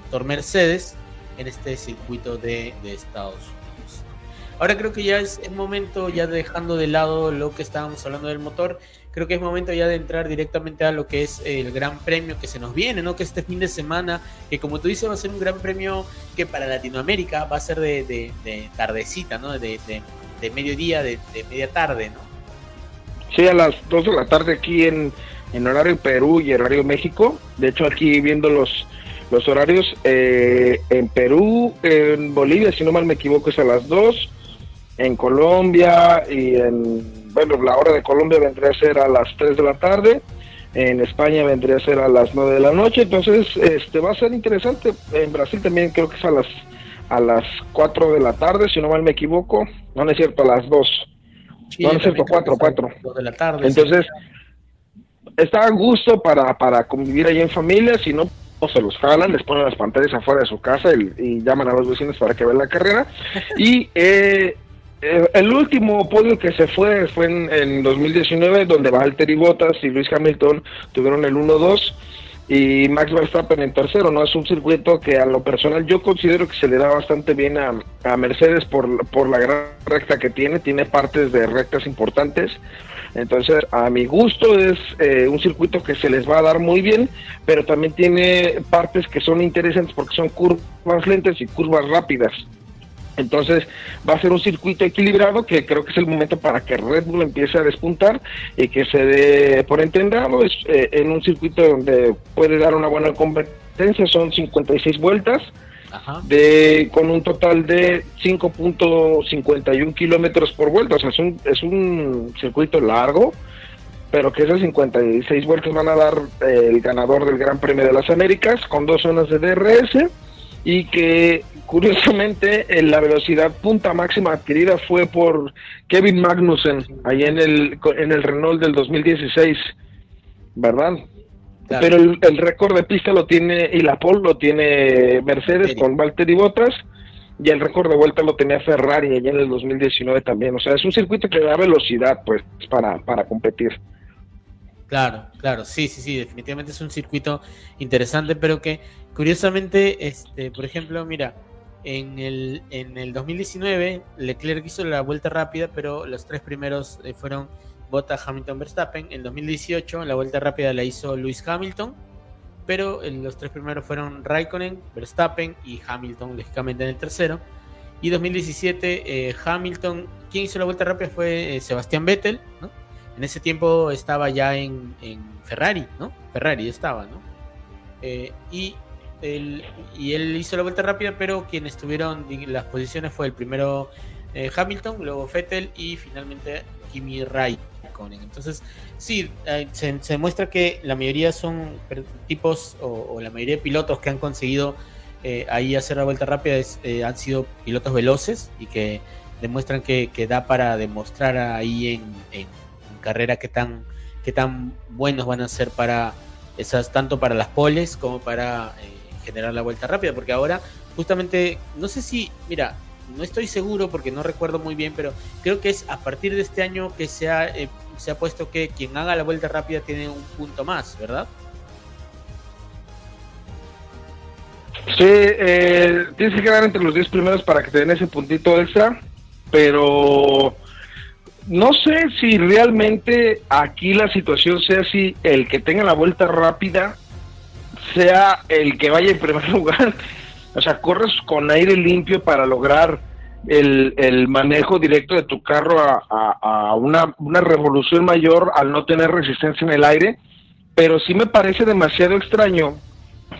motor Mercedes en este circuito de, de Estados Unidos. Ahora creo que ya es el momento, ya dejando de lado lo que estábamos hablando del motor, creo que es momento ya de entrar directamente a lo que es el gran premio que se nos viene, ¿no? Que este fin de semana, que como tú dices va a ser un gran premio que para Latinoamérica va a ser de, tardecita, ¿no? De, mediodía, de, media tarde, ¿no? Sí, a las 2 de la tarde aquí en, en horario Perú y horario México. De hecho, aquí viendo los, los horarios, eh, en Perú, en Bolivia, si no mal me equivoco, es a las 2, en Colombia y en bueno, la hora de Colombia vendría a ser a las 3 de la tarde, en España vendría a ser a las 9 de la noche, entonces este va a ser interesante. En Brasil también creo que es a las a las 4 de la tarde, si no mal me equivoco. No, no es cierto, a las 2. no, no es cierto, 4, 4. de la tarde. Entonces, está a gusto para, para convivir ahí en familia, si no o se los jalan, les ponen las pantallas afuera de su casa y, y llaman a los vecinos para que vean la carrera. Y eh, el último podio que se fue fue en, 2019, donde Valtteri Bottas y Luis Hamilton tuvieron el 1-2 y Max Verstappen en tercero, ¿no? Es un circuito que a lo personal yo considero que se le da bastante bien a, Mercedes por, por la gran recta que tiene, tiene partes de rectas importantes. Entonces, a mi gusto es eh, un circuito que se les va a dar muy bien, pero también tiene partes que son interesantes porque son curvas lentas y curvas rápidas. Entonces va a ser un circuito equilibrado que creo que es el momento para que Red Bull empiece a despuntar y que se dé por entendido es, eh, en un circuito donde puede dar una buena competencia, son 56 vueltas. De, con un total de 5.51 kilómetros por vuelta, o sea, es un, es un circuito largo, pero que esas 56 vueltas van a dar eh, el ganador del Gran Premio de las Américas con dos zonas de DRS y que curiosamente la velocidad punta máxima adquirida fue por Kevin Magnussen ahí en el en el Renault del 2016 verdad pero el, récord de pista lo tiene y la pole lo tiene Mercedes con Valtteri Bottas y el récord de vuelta lo tenía Ferrari allá en el 2019 también. O sea es un circuito que da velocidad pues para para competir. Claro, claro, sí, sí, sí, definitivamente es un circuito interesante, pero que curiosamente, este, por ejemplo, mira, en el, en el 2019 Leclerc hizo la vuelta rápida, pero los tres primeros eh, fueron Bottas, Hamilton, Verstappen. En 2018 la vuelta rápida la hizo Lewis Hamilton, pero los tres primeros fueron Raikkonen, Verstappen y Hamilton, lógicamente en el tercero. Y 2017 eh, Hamilton, quien hizo la vuelta rápida fue eh, Sebastián Vettel, en ese tiempo estaba ya en, Ferrari, ¿no? Ferrari estaba, ¿no? Eh, y, y él hizo la vuelta rápida, pero quienes estuvieron las posiciones fue el primero eh, Hamilton, luego Vettel y finalmente Kimi Raikkonen. Entonces, sí, eh, se, se, muestra que la mayoría son tipos o, la mayoría de pilotos que han conseguido ahí hacer la vuelta rápida han sido pilotos veloces y que demuestran que, da para demostrar ahí en carrera qué tan, qué tan buenos van a ser para esas, tanto para las poles como para eh, generar la vuelta rápida, porque ahora justamente, no sé si, mira, no estoy seguro porque no recuerdo muy bien, pero creo que es a partir de este año que se ha, eh, se ha puesto que quien haga la vuelta rápida tiene un punto más, ¿verdad? Sí, eh, tienes que quedar entre los 10 primeros para que te den ese puntito extra, pero no sé si realmente aquí la situación sea si el que tenga la vuelta rápida sea el que vaya en primer lugar. O sea, corres con aire limpio para lograr el, el manejo directo de tu carro a, a, una, una, revolución mayor al no tener resistencia en el aire. Pero sí me parece demasiado extraño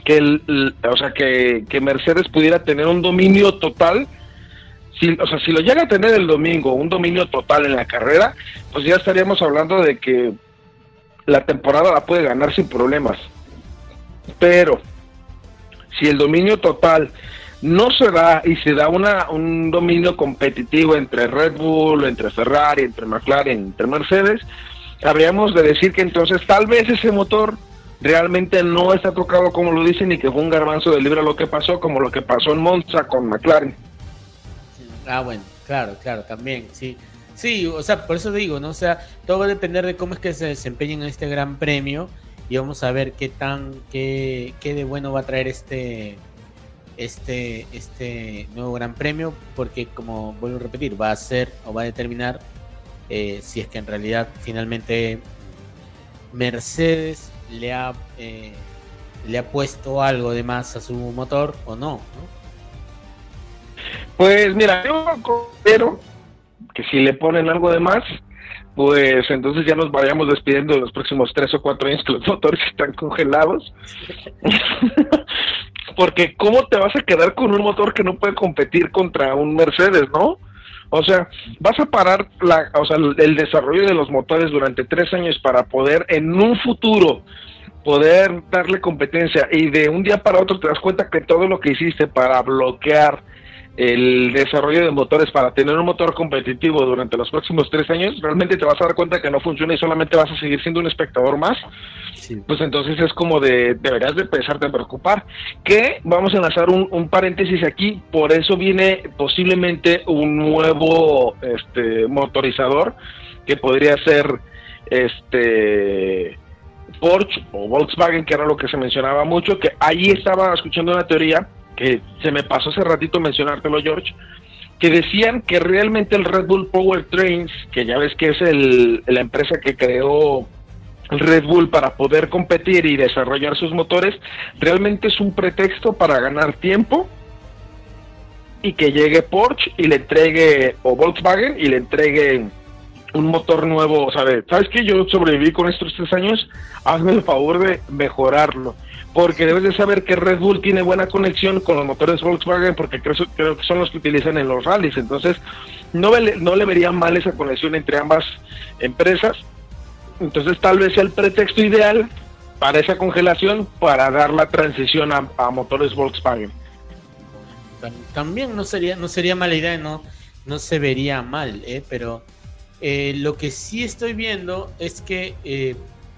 que, el, o sea, que, que Mercedes pudiera tener un dominio total si, o sea, si lo llega a tener el domingo, un dominio total en la carrera, pues ya estaríamos hablando de que la temporada la puede ganar sin problemas. Pero si el dominio total no se da y se da una, un dominio competitivo entre Red Bull, entre Ferrari, entre McLaren, entre Mercedes, habríamos de decir que entonces tal vez ese motor realmente no está tocado como lo dicen y que fue un garbanzo de libra lo que pasó, como lo que pasó en Monza con McLaren. Ah, bueno, claro, claro, también, sí. Sí, o sea, por eso digo, ¿no? O sea, todo va a depender de cómo es que se desempeñen en este gran premio y vamos a ver qué tan, qué, qué de bueno va a traer este, este, este nuevo gran premio, porque como vuelvo a repetir, va a ser o va a determinar eh, si es que en realidad finalmente Mercedes le ha, eh, le ha puesto algo de más a su motor o no. Pues mira, yo considero que si le ponen algo de más, pues entonces ya nos vayamos despidiendo de los próximos tres o cuatro años que los motores están congelados. Porque ¿cómo te vas a quedar con un motor que no puede competir contra un Mercedes, no? O sea, vas a parar la, o sea, el desarrollo de los motores durante tres años para poder en un futuro poder darle competencia y de un día para otro te das cuenta que todo lo que hiciste para bloquear el desarrollo de motores para tener un motor competitivo durante los próximos tres años, realmente te vas a dar cuenta que no funciona y solamente vas a seguir siendo un espectador más, pues entonces es como de, deberías de empezarte a preocupar. Que vamos a lanzar un, un, paréntesis aquí, por eso viene posiblemente un nuevo este, motorizador que podría ser este Porsche o Volkswagen, que era lo que se mencionaba mucho, que allí estaba escuchando una teoría que se me pasó hace ratito mencionártelo, George, que decían que realmente el Red Bull Power Trains, que ya ves que es el, la empresa que creó Red Bull para poder competir y desarrollar sus motores, realmente es un pretexto para ganar tiempo y que llegue Porsche y le entregue, o Volkswagen, y le entregue un motor nuevo, ¿sabes? ¿Sabes que Yo sobreviví con estos tres años, hazme el favor de mejorarlo porque debes de saber que Red Bull tiene buena conexión con los motores Volkswagen porque creo, que son los que utilizan en los rallies, entonces no, no le vería mal esa conexión entre ambas empresas, entonces tal vez sea el pretexto ideal para esa congelación para dar la transición a, motores Volkswagen. También no sería no sería mala idea, no no se vería mal, ¿eh? pero eh, lo que sí estoy viendo es que eh,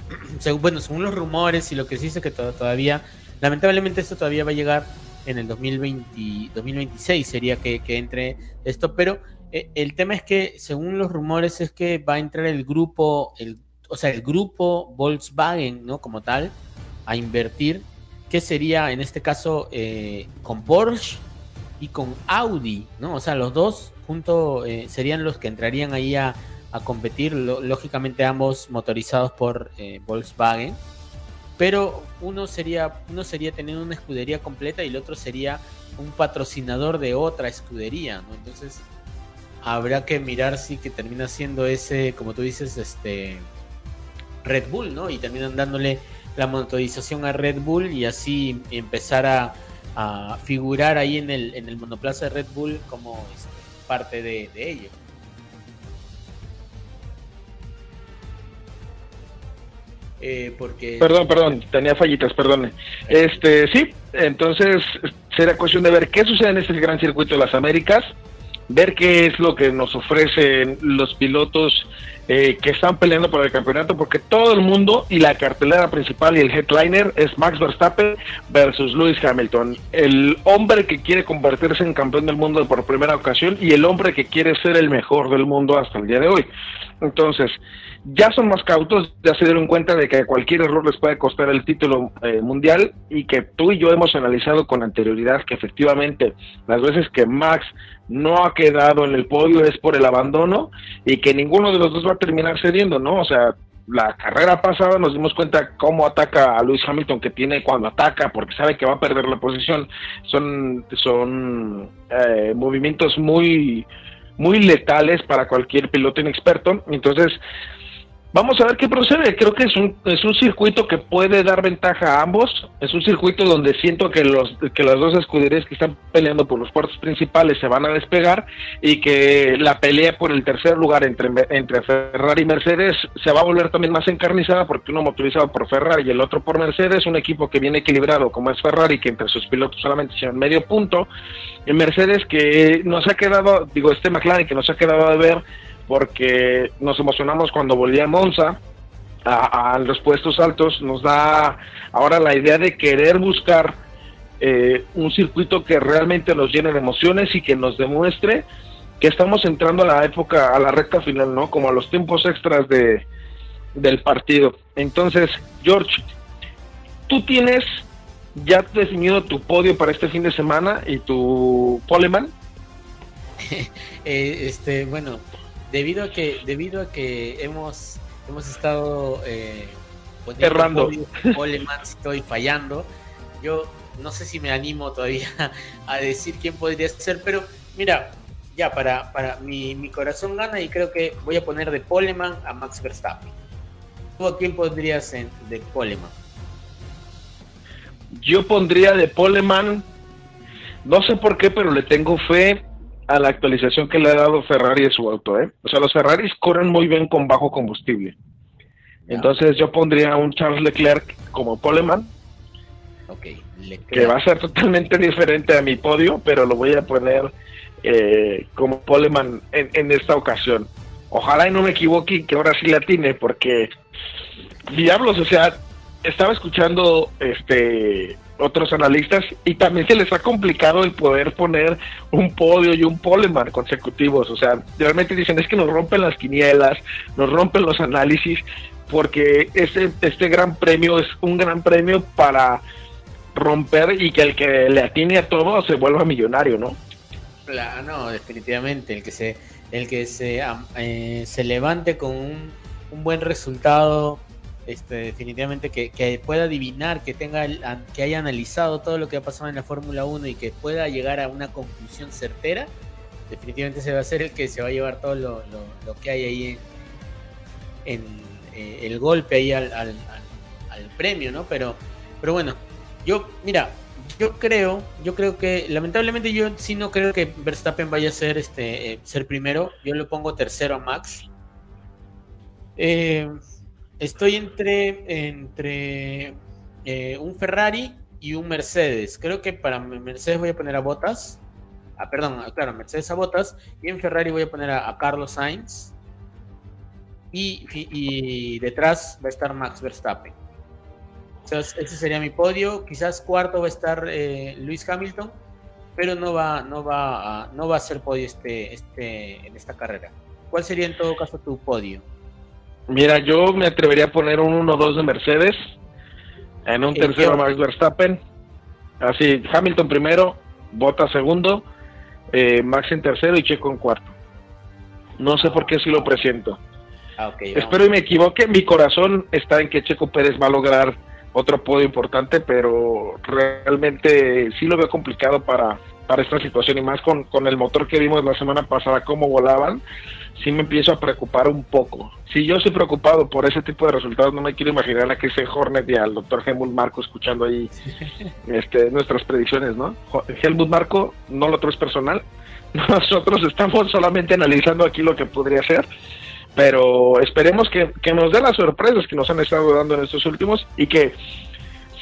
bueno, según los rumores y lo que se dice que todavía, lamentablemente esto todavía va a llegar en el 2020, 2026 sería que, entre esto, pero eh, el tema es que según los rumores es que va a entrar el grupo, el, o sea, el grupo Volkswagen, ¿no? Como tal, a invertir, que sería en este caso eh, con Porsche y con Audi, ¿no? O sea, los dos juntos eh, serían los que entrarían ahí a, a competir, lógicamente ambos motorizados por eh, Volkswagen, pero uno sería, uno sería tener una escudería completa y el otro sería un patrocinador de otra escudería. Entonces, habrá que mirar si que termina siendo ese, como tú dices, este Red Bull, ¿no? Y terminan dándole la motorización a Red Bull y así empezar a, figurar ahí en el, en el monoplaza de Red Bull como este, parte de, de ello. Eh, porque... Perdón, perdón, tenía fallitas, perdón. Este, sí, entonces será cuestión de ver qué sucede en este gran circuito de las Américas, ver qué es lo que nos ofrecen los pilotos eh, que están peleando por el campeonato, porque todo el mundo y la cartelera principal y el headliner es Max Verstappen versus Lewis Hamilton, el hombre que quiere convertirse en campeón del mundo por primera ocasión y el hombre que quiere ser el mejor del mundo hasta el día de hoy. Entonces, ya son más cautos, ya se dieron cuenta de que cualquier error les puede costar el título eh, mundial y que tú y yo hemos analizado con anterioridad que efectivamente las veces que Max no ha quedado en el podio es por el abandono y que ninguno de los dos va a terminar cediendo, ¿no? O sea, la carrera pasada nos dimos cuenta cómo ataca a Lewis Hamilton que tiene cuando ataca porque sabe que va a perder la posición son son eh, movimientos muy muy letales para cualquier piloto inexperto entonces Vamos a ver qué procede. Creo que es un, es un circuito que puede dar ventaja a ambos. Es un circuito donde siento que, los, que las dos escuderías que están peleando por los puertos principales se van a despegar y que la pelea por el tercer lugar entre, entre Ferrari y Mercedes se va a volver también más encarnizada porque uno motorizado por Ferrari y el otro por Mercedes. Un equipo que viene equilibrado como es Ferrari, que entre sus pilotos solamente sean medio punto. Y Mercedes que nos ha quedado, digo, este McLaren que nos ha quedado de ver porque nos emocionamos cuando volvía a Monza a, los puestos altos, nos da ahora la idea de querer buscar eh, un circuito que realmente nos llene de emociones y que nos demuestre que estamos entrando a la época, a la recta final, ¿no? Como a los tiempos extras de, del partido. Entonces, George, tú tienes ya definido tu podio para este fin de semana y tu poleman. Eh, este, bueno, debido a que debido a que hemos hemos estado eh, errando. estoy fallando. Yo no sé si me animo todavía a decir quién podría ser pero mira ya para para mi, mi corazón gana y creo que voy a poner de Poleman a Max Verstappen. ¿Tú a quién pondrías en, de Poleman? Yo pondría de Poleman no sé por qué, pero le tengo fe a la actualización que le ha dado Ferrari de su auto, ¿eh? O sea, los Ferraris corren muy bien con bajo combustible. Entonces yo pondría un Charles Leclerc como poleman. Okay, que va a ser totalmente diferente a mi podio, pero lo voy a poner eh, como poleman en, en, esta ocasión. Ojalá y no me equivoque y que ahora sí la tiene, porque diablos, o sea, estaba escuchando este otros analistas y también se les ha complicado el poder poner un podio y un poleman consecutivos. O sea, realmente dicen es que nos rompen las quinielas, nos rompen los análisis, porque este, este gran premio es un gran premio para romper y que el que le atine a todo se vuelva millonario, ¿no? Claro, no, definitivamente, el que se, el que se, eh, se levante con un, un buen resultado este, definitivamente que, pueda adivinar, que tenga que haya analizado todo lo que ha pasado en la Fórmula 1 y que pueda llegar a una conclusión certera, definitivamente se va a ser el que se va a llevar todo lo, que hay ahí en, eh, el golpe ahí al, premio, ¿no? Pero, pero bueno, yo, mira, yo creo, yo creo que lamentablemente yo sí no creo que Verstappen vaya a ser este eh, ser primero. Yo lo pongo tercero a Max. Eh, Estoy entre, entre eh, un Ferrari y un Mercedes. Creo que para Mercedes voy a poner a Botas. Ah, perdón, claro, Mercedes a Botas. Y en Ferrari voy a poner a, Carlos Sainz. Y, detrás va a estar Max Verstappen. ese sería mi podio. Quizás cuarto va a estar eh, Luis Hamilton, pero no va, no va, a, no va a ser podio este, este, en esta carrera. ¿Cuál sería en todo caso tu podio? Mira, yo me atrevería a poner un 1-2 de Mercedes, en un tercero Max Verstappen, así Hamilton primero, Bottas segundo, eh, Max en tercero y Checo en cuarto. No sé por qué así lo presiento. Ah, Espero y me equivoque, mi corazón está en que Checo Pérez va a lograr otro podio importante, pero realmente sí lo veo complicado para, para esta situación y más con, con el motor que vimos la semana pasada, cómo volaban, sí me empiezo a preocupar un poco. Si yo estoy preocupado por ese tipo de resultados, no me quiero imaginar a que ese Hornet y al doctor Helmut Marco escuchando ahí este, nuestras predicciones, ¿no? Helmut Marco, no lo otro es personal. Nosotros estamos solamente analizando aquí lo que podría ser, pero esperemos que, que nos dé las sorpresas que nos han estado dando en estos últimos y que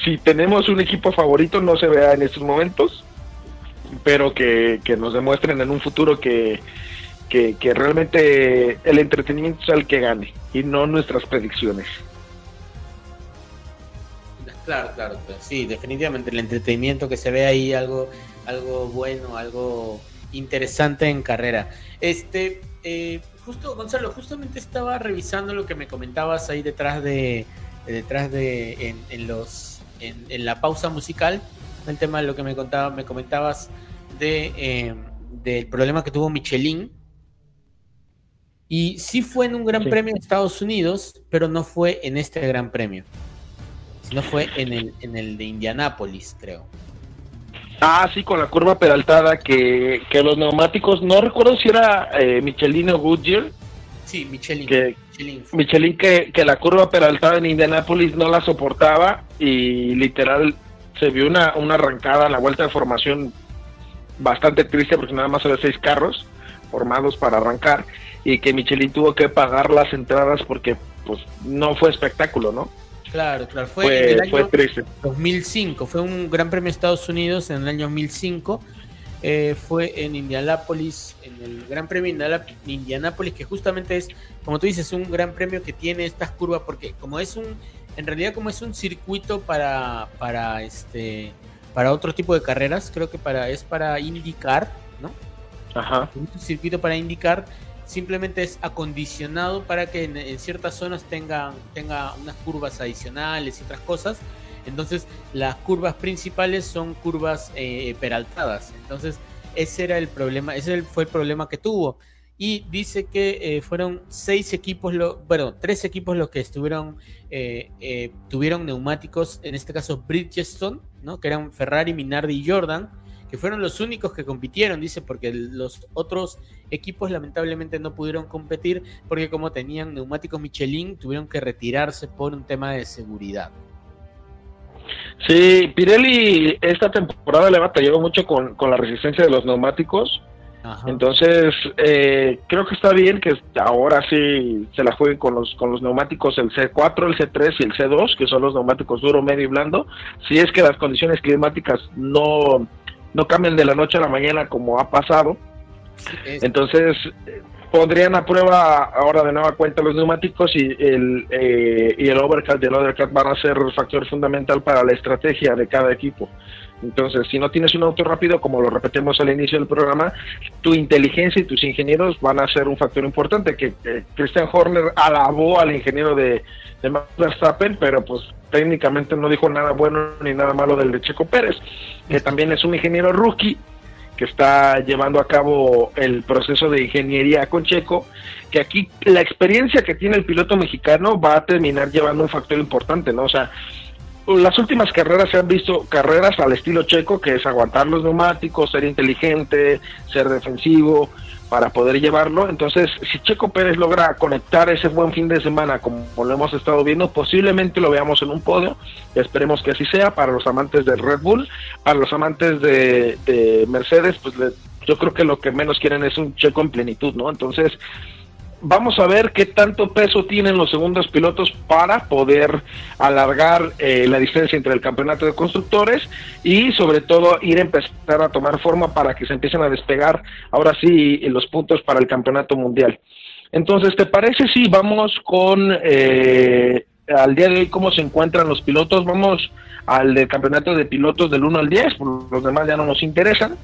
si tenemos un equipo favorito no se vea en estos momentos, pero que, que nos demuestren en un futuro que, que, realmente el entretenimiento sea el que gane y no nuestras predicciones. Claro, claro, sí, definitivamente el entretenimiento que se ve ahí algo, algo bueno, algo interesante en carrera. Este, eh, justo Gonzalo, justamente estaba revisando lo que me comentabas ahí detrás de, detrás de, en, los, en, la pausa musical, el tema de lo que me contaba, me comentabas de eh, del problema que tuvo Michelin y sí fue en un gran premio en Estados Unidos, pero no fue en este gran premio. No fue en el, en el de Indianápolis, creo. Ah, sí, con la curva peraltada que, que los neumáticos, no recuerdo si era eh, Michelin o Goodyear. Sí, Michelin. Que, Michelin, que, que, la curva peraltada en Indianápolis no la soportaba y literal se vio una, una arrancada la vuelta de formación bastante triste porque nada más había seis carros formados para arrancar y que Michelin tuvo que pagar las entradas porque pues no fue espectáculo, ¿no? Claro, claro, fue, en el año 2005, fue un Gran Premio de Estados Unidos en el año 2005, eh, fue en Indianápolis, en el Gran Premio de Indianápolis, que justamente es, como tú dices, un Gran Premio que tiene estas curvas, porque como es un, en realidad como es un circuito para, para este, para otro tipo de carreras, creo que para, es para indicar, ¿no? Ajá. Un circuito para indicar simplemente es acondicionado para que en, ciertas zonas tenga, tenga unas curvas adicionales y otras cosas. Entonces las curvas principales son curvas eh, peraltadas. Entonces ese era el problema, ese fue el problema que tuvo. Y dice que eh, fueron seis equipos, bueno, tres equipos los que estuvieron, eh, tuvieron neumáticos, en este caso Bridgestone, que eran Ferrari, Minardi y Jordan que fueron los únicos que compitieron, dice, porque los otros equipos lamentablemente no pudieron competir porque como tenían neumáticos Michelin tuvieron que retirarse por un tema de seguridad. Sí, Pirelli esta temporada le batalló mucho con, con la resistencia de los neumáticos. Entonces, eh, creo que está bien que ahora sí se la jueguen con los, con los neumáticos el C4, el C3 y el C2, que son los neumáticos duro, medio y blando. Si es que las condiciones climáticas no, no cambian de la noche a la mañana como ha pasado. Entonces, pondrían a prueba ahora de nueva cuenta los neumáticos y el, eh, y el overcut y el undercut van a ser factor fundamental para la estrategia de cada equipo. Entonces, si no tienes un auto rápido, como lo repetimos al inicio del programa, tu inteligencia y tus ingenieros van a ser un factor importante. Que, Christian Horner alabó al ingeniero de, de Max Verstappen, pero pues técnicamente no dijo nada bueno ni nada malo del de Checo Pérez, que también es un ingeniero rookie que está llevando a cabo el proceso de ingeniería con Checo, que aquí la experiencia que tiene el piloto mexicano va a terminar llevando un factor importante, ¿no? O sea, las últimas carreras se han visto carreras al estilo checo, que es aguantar los neumáticos, ser inteligente, ser defensivo, para poder llevarlo. Entonces, si Checo Pérez logra conectar ese buen fin de semana, como lo hemos estado viendo, posiblemente lo veamos en un podio. Esperemos que así sea para los amantes del Red Bull, para los amantes de, de Mercedes, pues yo creo que lo que menos quieren es un Checo en plenitud, ¿no? Entonces, vamos a ver qué tanto peso tienen los segundos pilotos para poder alargar eh, la distancia entre el campeonato de constructores y sobre todo ir a empezar a tomar forma para que se empiecen a despegar ahora sí los puntos para el campeonato mundial. Entonces, ¿te parece si vamos con eh, al día de hoy cómo se encuentran los pilotos? Vamos al del campeonato de pilotos del 1 al 10, los demás ya no nos interesan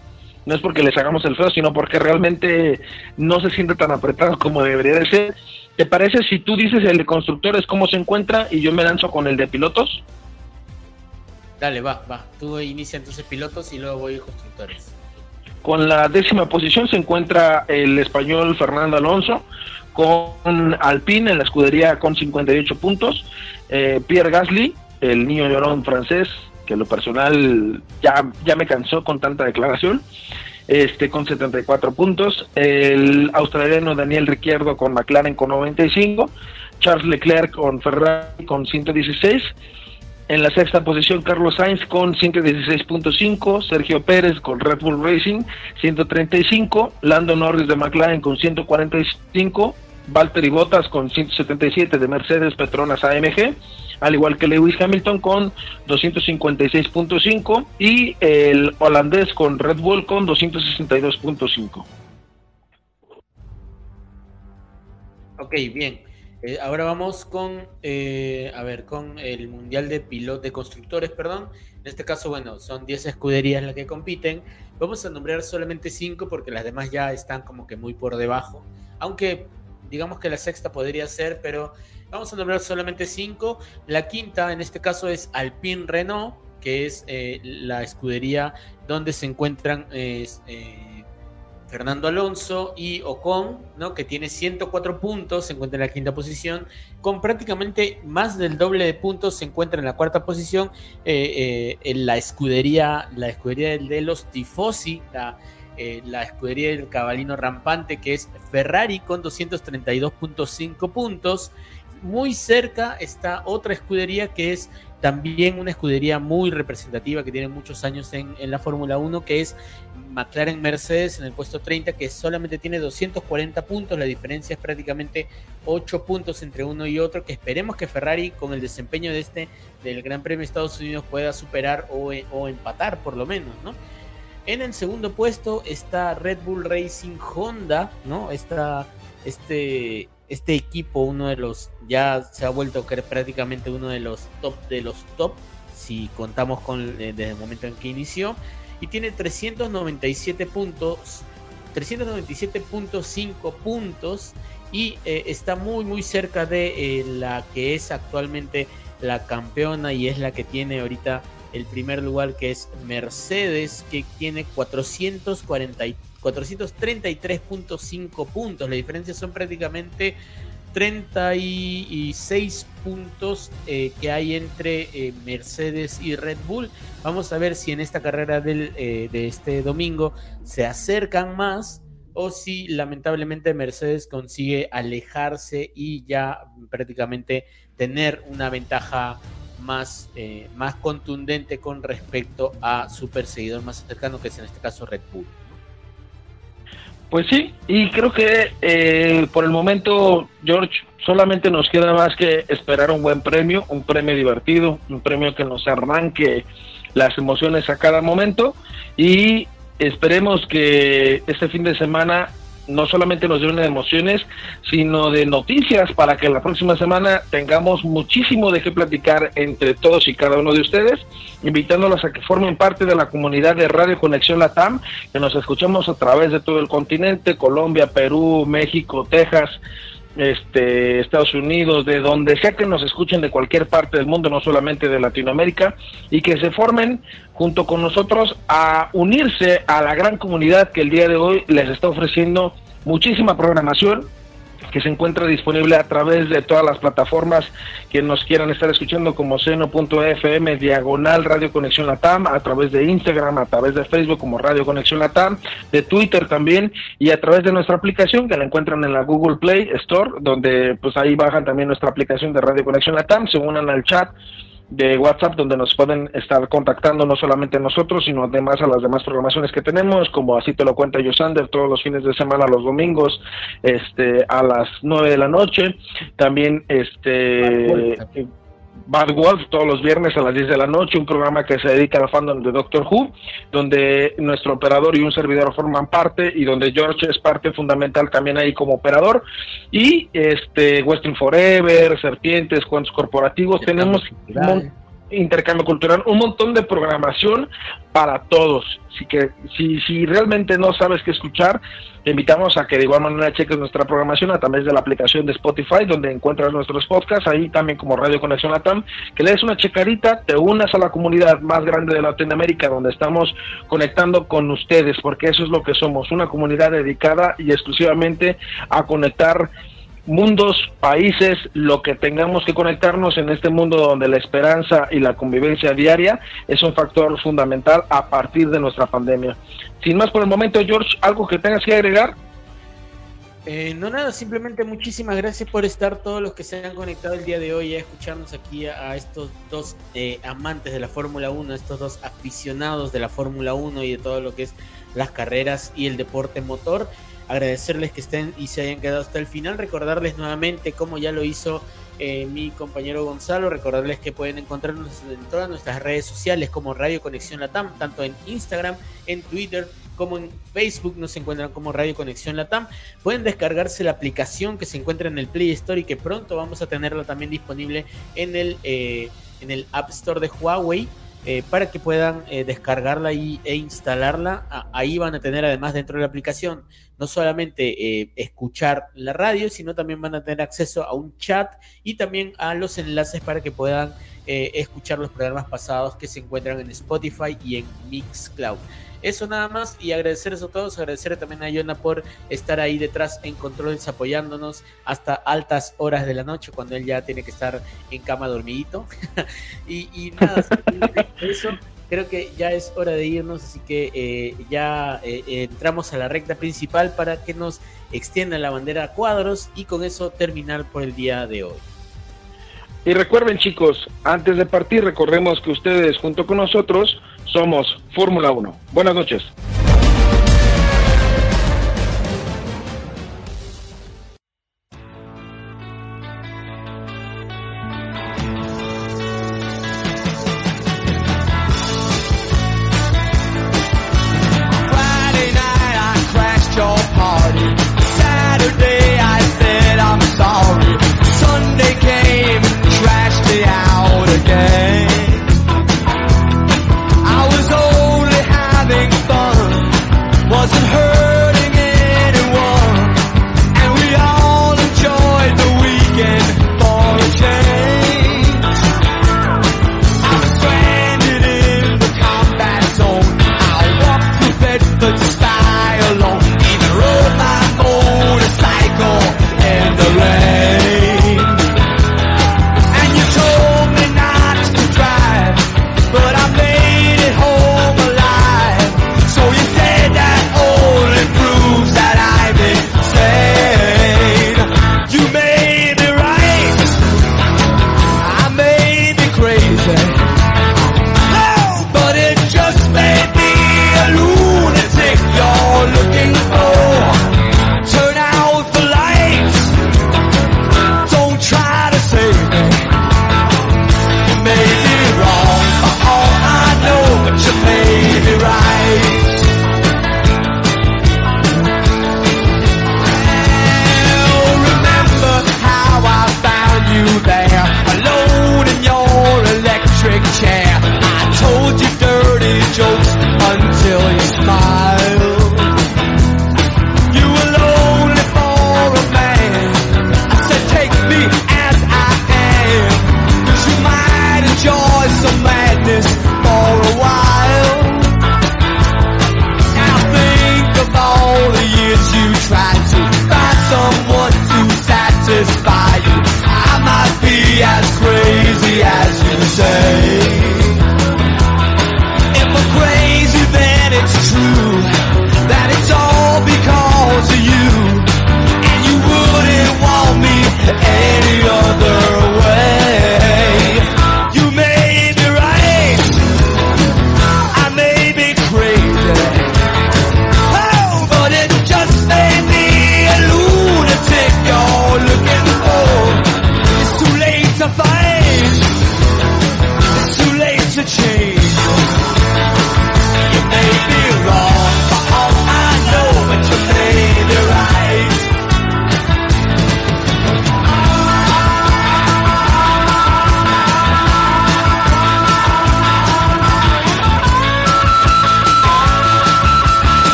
no es porque les hagamos el feo, sino porque realmente no se siente tan apretado como debería de ser. ¿Te parece si tú dices el de constructores cómo se encuentra y yo me lanzo con el de pilotos? Dale, va, va. Tú inicia entonces pilotos y luego voy a constructores. Con la décima posición se encuentra el español Fernando Alonso, con Alpine en la escudería con 58 puntos, eh, Pierre Gasly, el niño llorón francés, que lo personal ya, ya me cansó con tanta declaración, este con 74 puntos, el australiano Daniel Ricciardo con McLaren con 95, Charles Leclerc con Ferrari con 116, en la sexta posición, Carlos Sainz con 116.5, Sergio Pérez con Red Bull Racing 135, Lando Norris de McLaren con 145, Valtteri Bottas con 177 de Mercedes Petronas AMG, al igual que Lewis Hamilton con 256.5 y el holandés con Red Bull con 262.5. Ok, bien. Eh, ahora vamos con, eh, a ver, con el Mundial de Pilotos de Constructores, perdón. En este caso, bueno, son 10 escuderías las que compiten. Vamos a nombrar solamente 5 porque las demás ya están como que muy por debajo. Aunque digamos que la sexta podría ser, pero vamos a nombrar solamente 5. La quinta, en este caso, es Alpine Renault, que es eh, la escudería donde se encuentran... Fernando Alonso y Ocon, que tiene 104 puntos, se encuentra en la quinta posición, con prácticamente más del doble de puntos, se encuentra en la cuarta posición, eh, eh, la escudería, la escudería de los Tifosi, la, eh, la escudería del cabalino rampante, que es Ferrari, con 232.5 puntos. Muy cerca está otra escudería que es también una escudería muy representativa que tiene muchos años en, la Fórmula 1, que es McLaren Mercedes en el puesto 30, que solamente tiene 240 puntos. La diferencia es prácticamente 8 puntos entre uno y otro, que esperemos que Ferrari, con el desempeño de este del Gran Premio de Estados Unidos, pueda superar o, o empatar por lo menos, ¿no? En el segundo puesto está Red Bull Racing Honda, ¿no? Está este, este equipo, uno de los, ya se ha vuelto a prácticamente uno de los top de los top, si contamos con eh, desde el momento en que inició y tiene 397 puntos, 397.5 puntos y eh, está muy muy cerca de eh, la que es actualmente la campeona y es la que tiene ahorita el primer lugar que es Mercedes que tiene 440, 433.5 puntos. La diferencia son prácticamente 36 puntos eh, que hay entre eh, Mercedes y Red Bull. Vamos a ver si en esta carrera del, eh, de este domingo se acercan más o si lamentablemente Mercedes consigue alejarse y ya prácticamente tener una ventaja más, más contundente con respecto a su perseguidor más cercano, que es en este caso Red Bull. Pues sí, y creo que eh, por el momento, George, solamente nos queda más que esperar un buen premio, un premio divertido, un premio que nos arranque las emociones a cada momento y esperemos que este fin de semana no solamente nos lleven de emociones, sino de noticias para que la próxima semana tengamos muchísimo de qué platicar entre todos y cada uno de ustedes, invitándolos a que formen parte de la comunidad de Radio Conexión Latam, que nos escuchamos a través de todo el continente, Colombia, Perú, México, Texas, este, Estados Unidos, de donde sea que nos escuchen de cualquier parte del mundo, no solamente de Latinoamérica, y que se formen junto con nosotros a unirse a la gran comunidad que el día de hoy les está ofreciendo muchísima programación, que se encuentra disponible a través de todas las plataformas que nos quieran estar escuchando como seno.fm diagonal Radio Conexión Latam, a través de Instagram, a través de Facebook como Radio Conexión Latam, de Twitter también y a través de nuestra aplicación que la encuentran en la Google Play Store, donde pues ahí bajan también nuestra aplicación de Radio Conexión Latam, se unan al chat de WhatsApp donde nos pueden estar contactando no solamente nosotros, sino además a las demás programaciones que tenemos, como así te lo cuenta Yosander todos los fines de semana, los domingos, este, a las nueve de la noche. También este Bad Wolf todos los viernes a las 10 de la noche, un programa que se dedica al fandom de Doctor Who, donde nuestro operador y un servidor forman parte y donde George es parte fundamental también ahí como operador. Y este Western Forever, Serpientes, Cuentos Corporativos, tenemos intercambio cultural, un montón de programación para todos. Así que si, si realmente no sabes qué escuchar, te invitamos a que de igual manera cheques nuestra programación a través de la aplicación de Spotify, donde encuentras nuestros podcasts, ahí también como Radio Conexión Latam, que le des una checarita, te unas a la comunidad más grande de Latinoamérica, donde estamos conectando con ustedes, porque eso es lo que somos, una comunidad dedicada y exclusivamente a conectar mundos, países, lo que tengamos que conectarnos en este mundo donde la esperanza y la convivencia diaria es un factor fundamental a partir de nuestra pandemia. Sin más por el momento, George, ¿algo que tengas que agregar? Eh, no nada, simplemente muchísimas gracias por estar todos los que se han conectado el día de hoy a escucharnos aquí a, estos dos eh, amantes de la Fórmula 1, estos dos aficionados de la Fórmula 1 y de todo lo que es las carreras y el deporte motor. Agradecerles que estén y se hayan quedado hasta el final. Recordarles nuevamente, como ya lo hizo eh, mi compañero Gonzalo, recordarles que pueden encontrarnos en todas nuestras redes sociales como Radio Conexión Latam, tanto en Instagram, en Twitter, como en Facebook nos encuentran como Radio Conexión Latam. Pueden descargarse la aplicación que se encuentra en el Play Store y que pronto vamos a tenerla también disponible en el, eh, en el App Store de Huawei. Eh, para que puedan eh, descargarla y, e instalarla. ahí van a tener además dentro de la aplicación no solamente escuchar la radio, sino también van a tener acceso a un chat y también a los enlaces para que puedan escuchar los programas pasados que se encuentran en Spotify y en Mixcloud. Eso nada más y agradecerles a todos, agradecer también a Yona por estar ahí detrás en controles apoyándonos hasta altas horas de la noche cuando él ya tiene que estar en cama dormidito. y, nada, eso creo que ya es hora de irnos, así que eh, ya eh, entramos a la recta principal para que nos extienda la bandera cuadros y con eso terminar por el día de hoy. Y recuerden chicos, antes de partir recordemos que ustedes junto con nosotros somos Fórmula 1. Buenas noches.